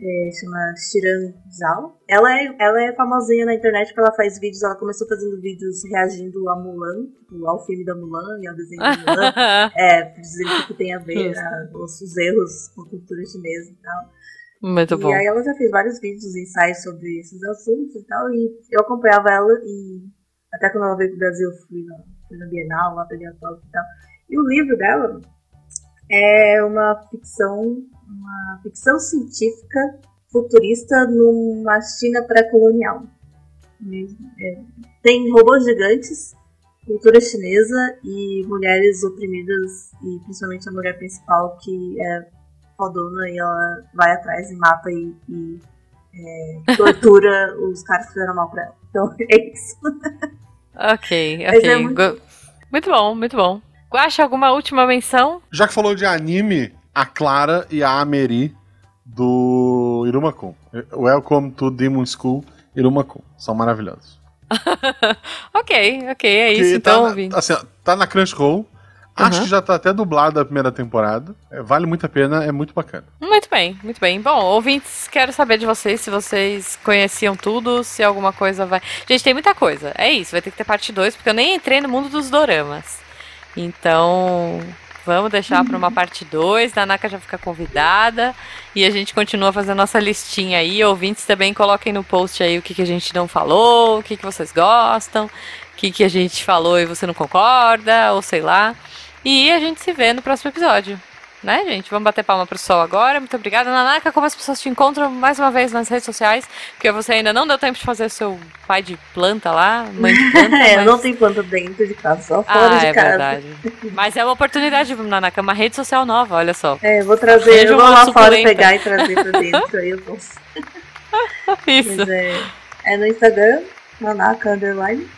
É, chama Shiran Zhao. Ela é, ela é famosinha na internet porque ela faz vídeos, ela começou fazendo vídeos reagindo a Mulan, tipo, ao filme da Mulan e ao desenho da Mulan. <laughs> é, dizendo o que tem a ver, a- os, os erros com a cultura chinesa e tal. Muito e bom. aí ela já fez vários vídeos, ensaios sobre esses assuntos e tal, e eu acompanhava ela e até quando ela veio pro Brasil eu fui na, fui na Bienal, lá peguei autógrafo e tal. E o livro dela é uma ficção, uma ficção científica futurista numa China pré-colonial. É, tem robôs gigantes, cultura chinesa e mulheres oprimidas, e principalmente a mulher principal que é fodona e ela vai atrás e mata e, e, é, <laughs> tortura os caras que fizeram mal pra ela. Então <laughs> é isso. Ok, ok. é muito- muito bom, muito bom. Guacha, alguma última menção? Já que falou de anime, a Clara e a Ameri do Irumakun. Welcome to Demon School Irumakun. São maravilhosos. <laughs> ok, ok, é isso Que então, tá, ouvinte. assim, tá na Crunchyroll. Acho Uhum. que já tá até dublada a primeira temporada. É, vale muito a pena, é muito bacana. Muito bem, muito bem. Bom, ouvintes, quero saber de vocês se vocês conheciam tudo, se alguma coisa vai. Gente, tem muita coisa. É isso, vai ter que ter parte 2, porque eu nem entrei no mundo dos doramas. Então, vamos deixar para uma parte 2. A Naka já fica convidada. E a gente continua fazendo nossa listinha aí. Ouvintes também coloquem no post aí o que, que a gente não falou, o que, que vocês gostam, o que, que a gente falou e você não concorda, ou sei lá. E a gente se vê no próximo episódio. Né, gente? Vamos bater palma pro sol agora. Muito obrigada. Nanaka, como as pessoas te encontram mais uma vez nas redes sociais? Porque você ainda não deu tempo de fazer seu pai de planta lá, mãe de planta. <laughs> é, mas... não tem planta dentro de casa, só fora ah, de é casa. verdade. Mas é uma oportunidade, Nanaka, uma rede social nova, olha só. É, vou trazer, eu vou lá fora suculenta. pegar e trazer pra <laughs> dentro, aí eu posso. <laughs> Isso. Mas é, é no Instagram, Nanaka Underline,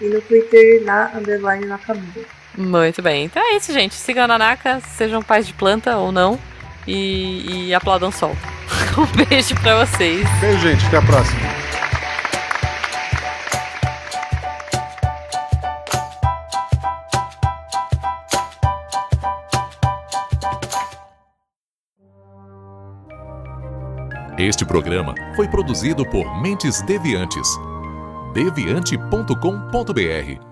e no Twitter, na Underline Nakamura. Muito bem. Então é isso, gente. Sigam a Nanaka, sejam pais de planta ou não. E, e aplaudam o sol. <laughs> Um beijo pra vocês. Beijo, gente. Até a próxima. Este programa foi produzido por Mentes Deviantes. deviante.com.br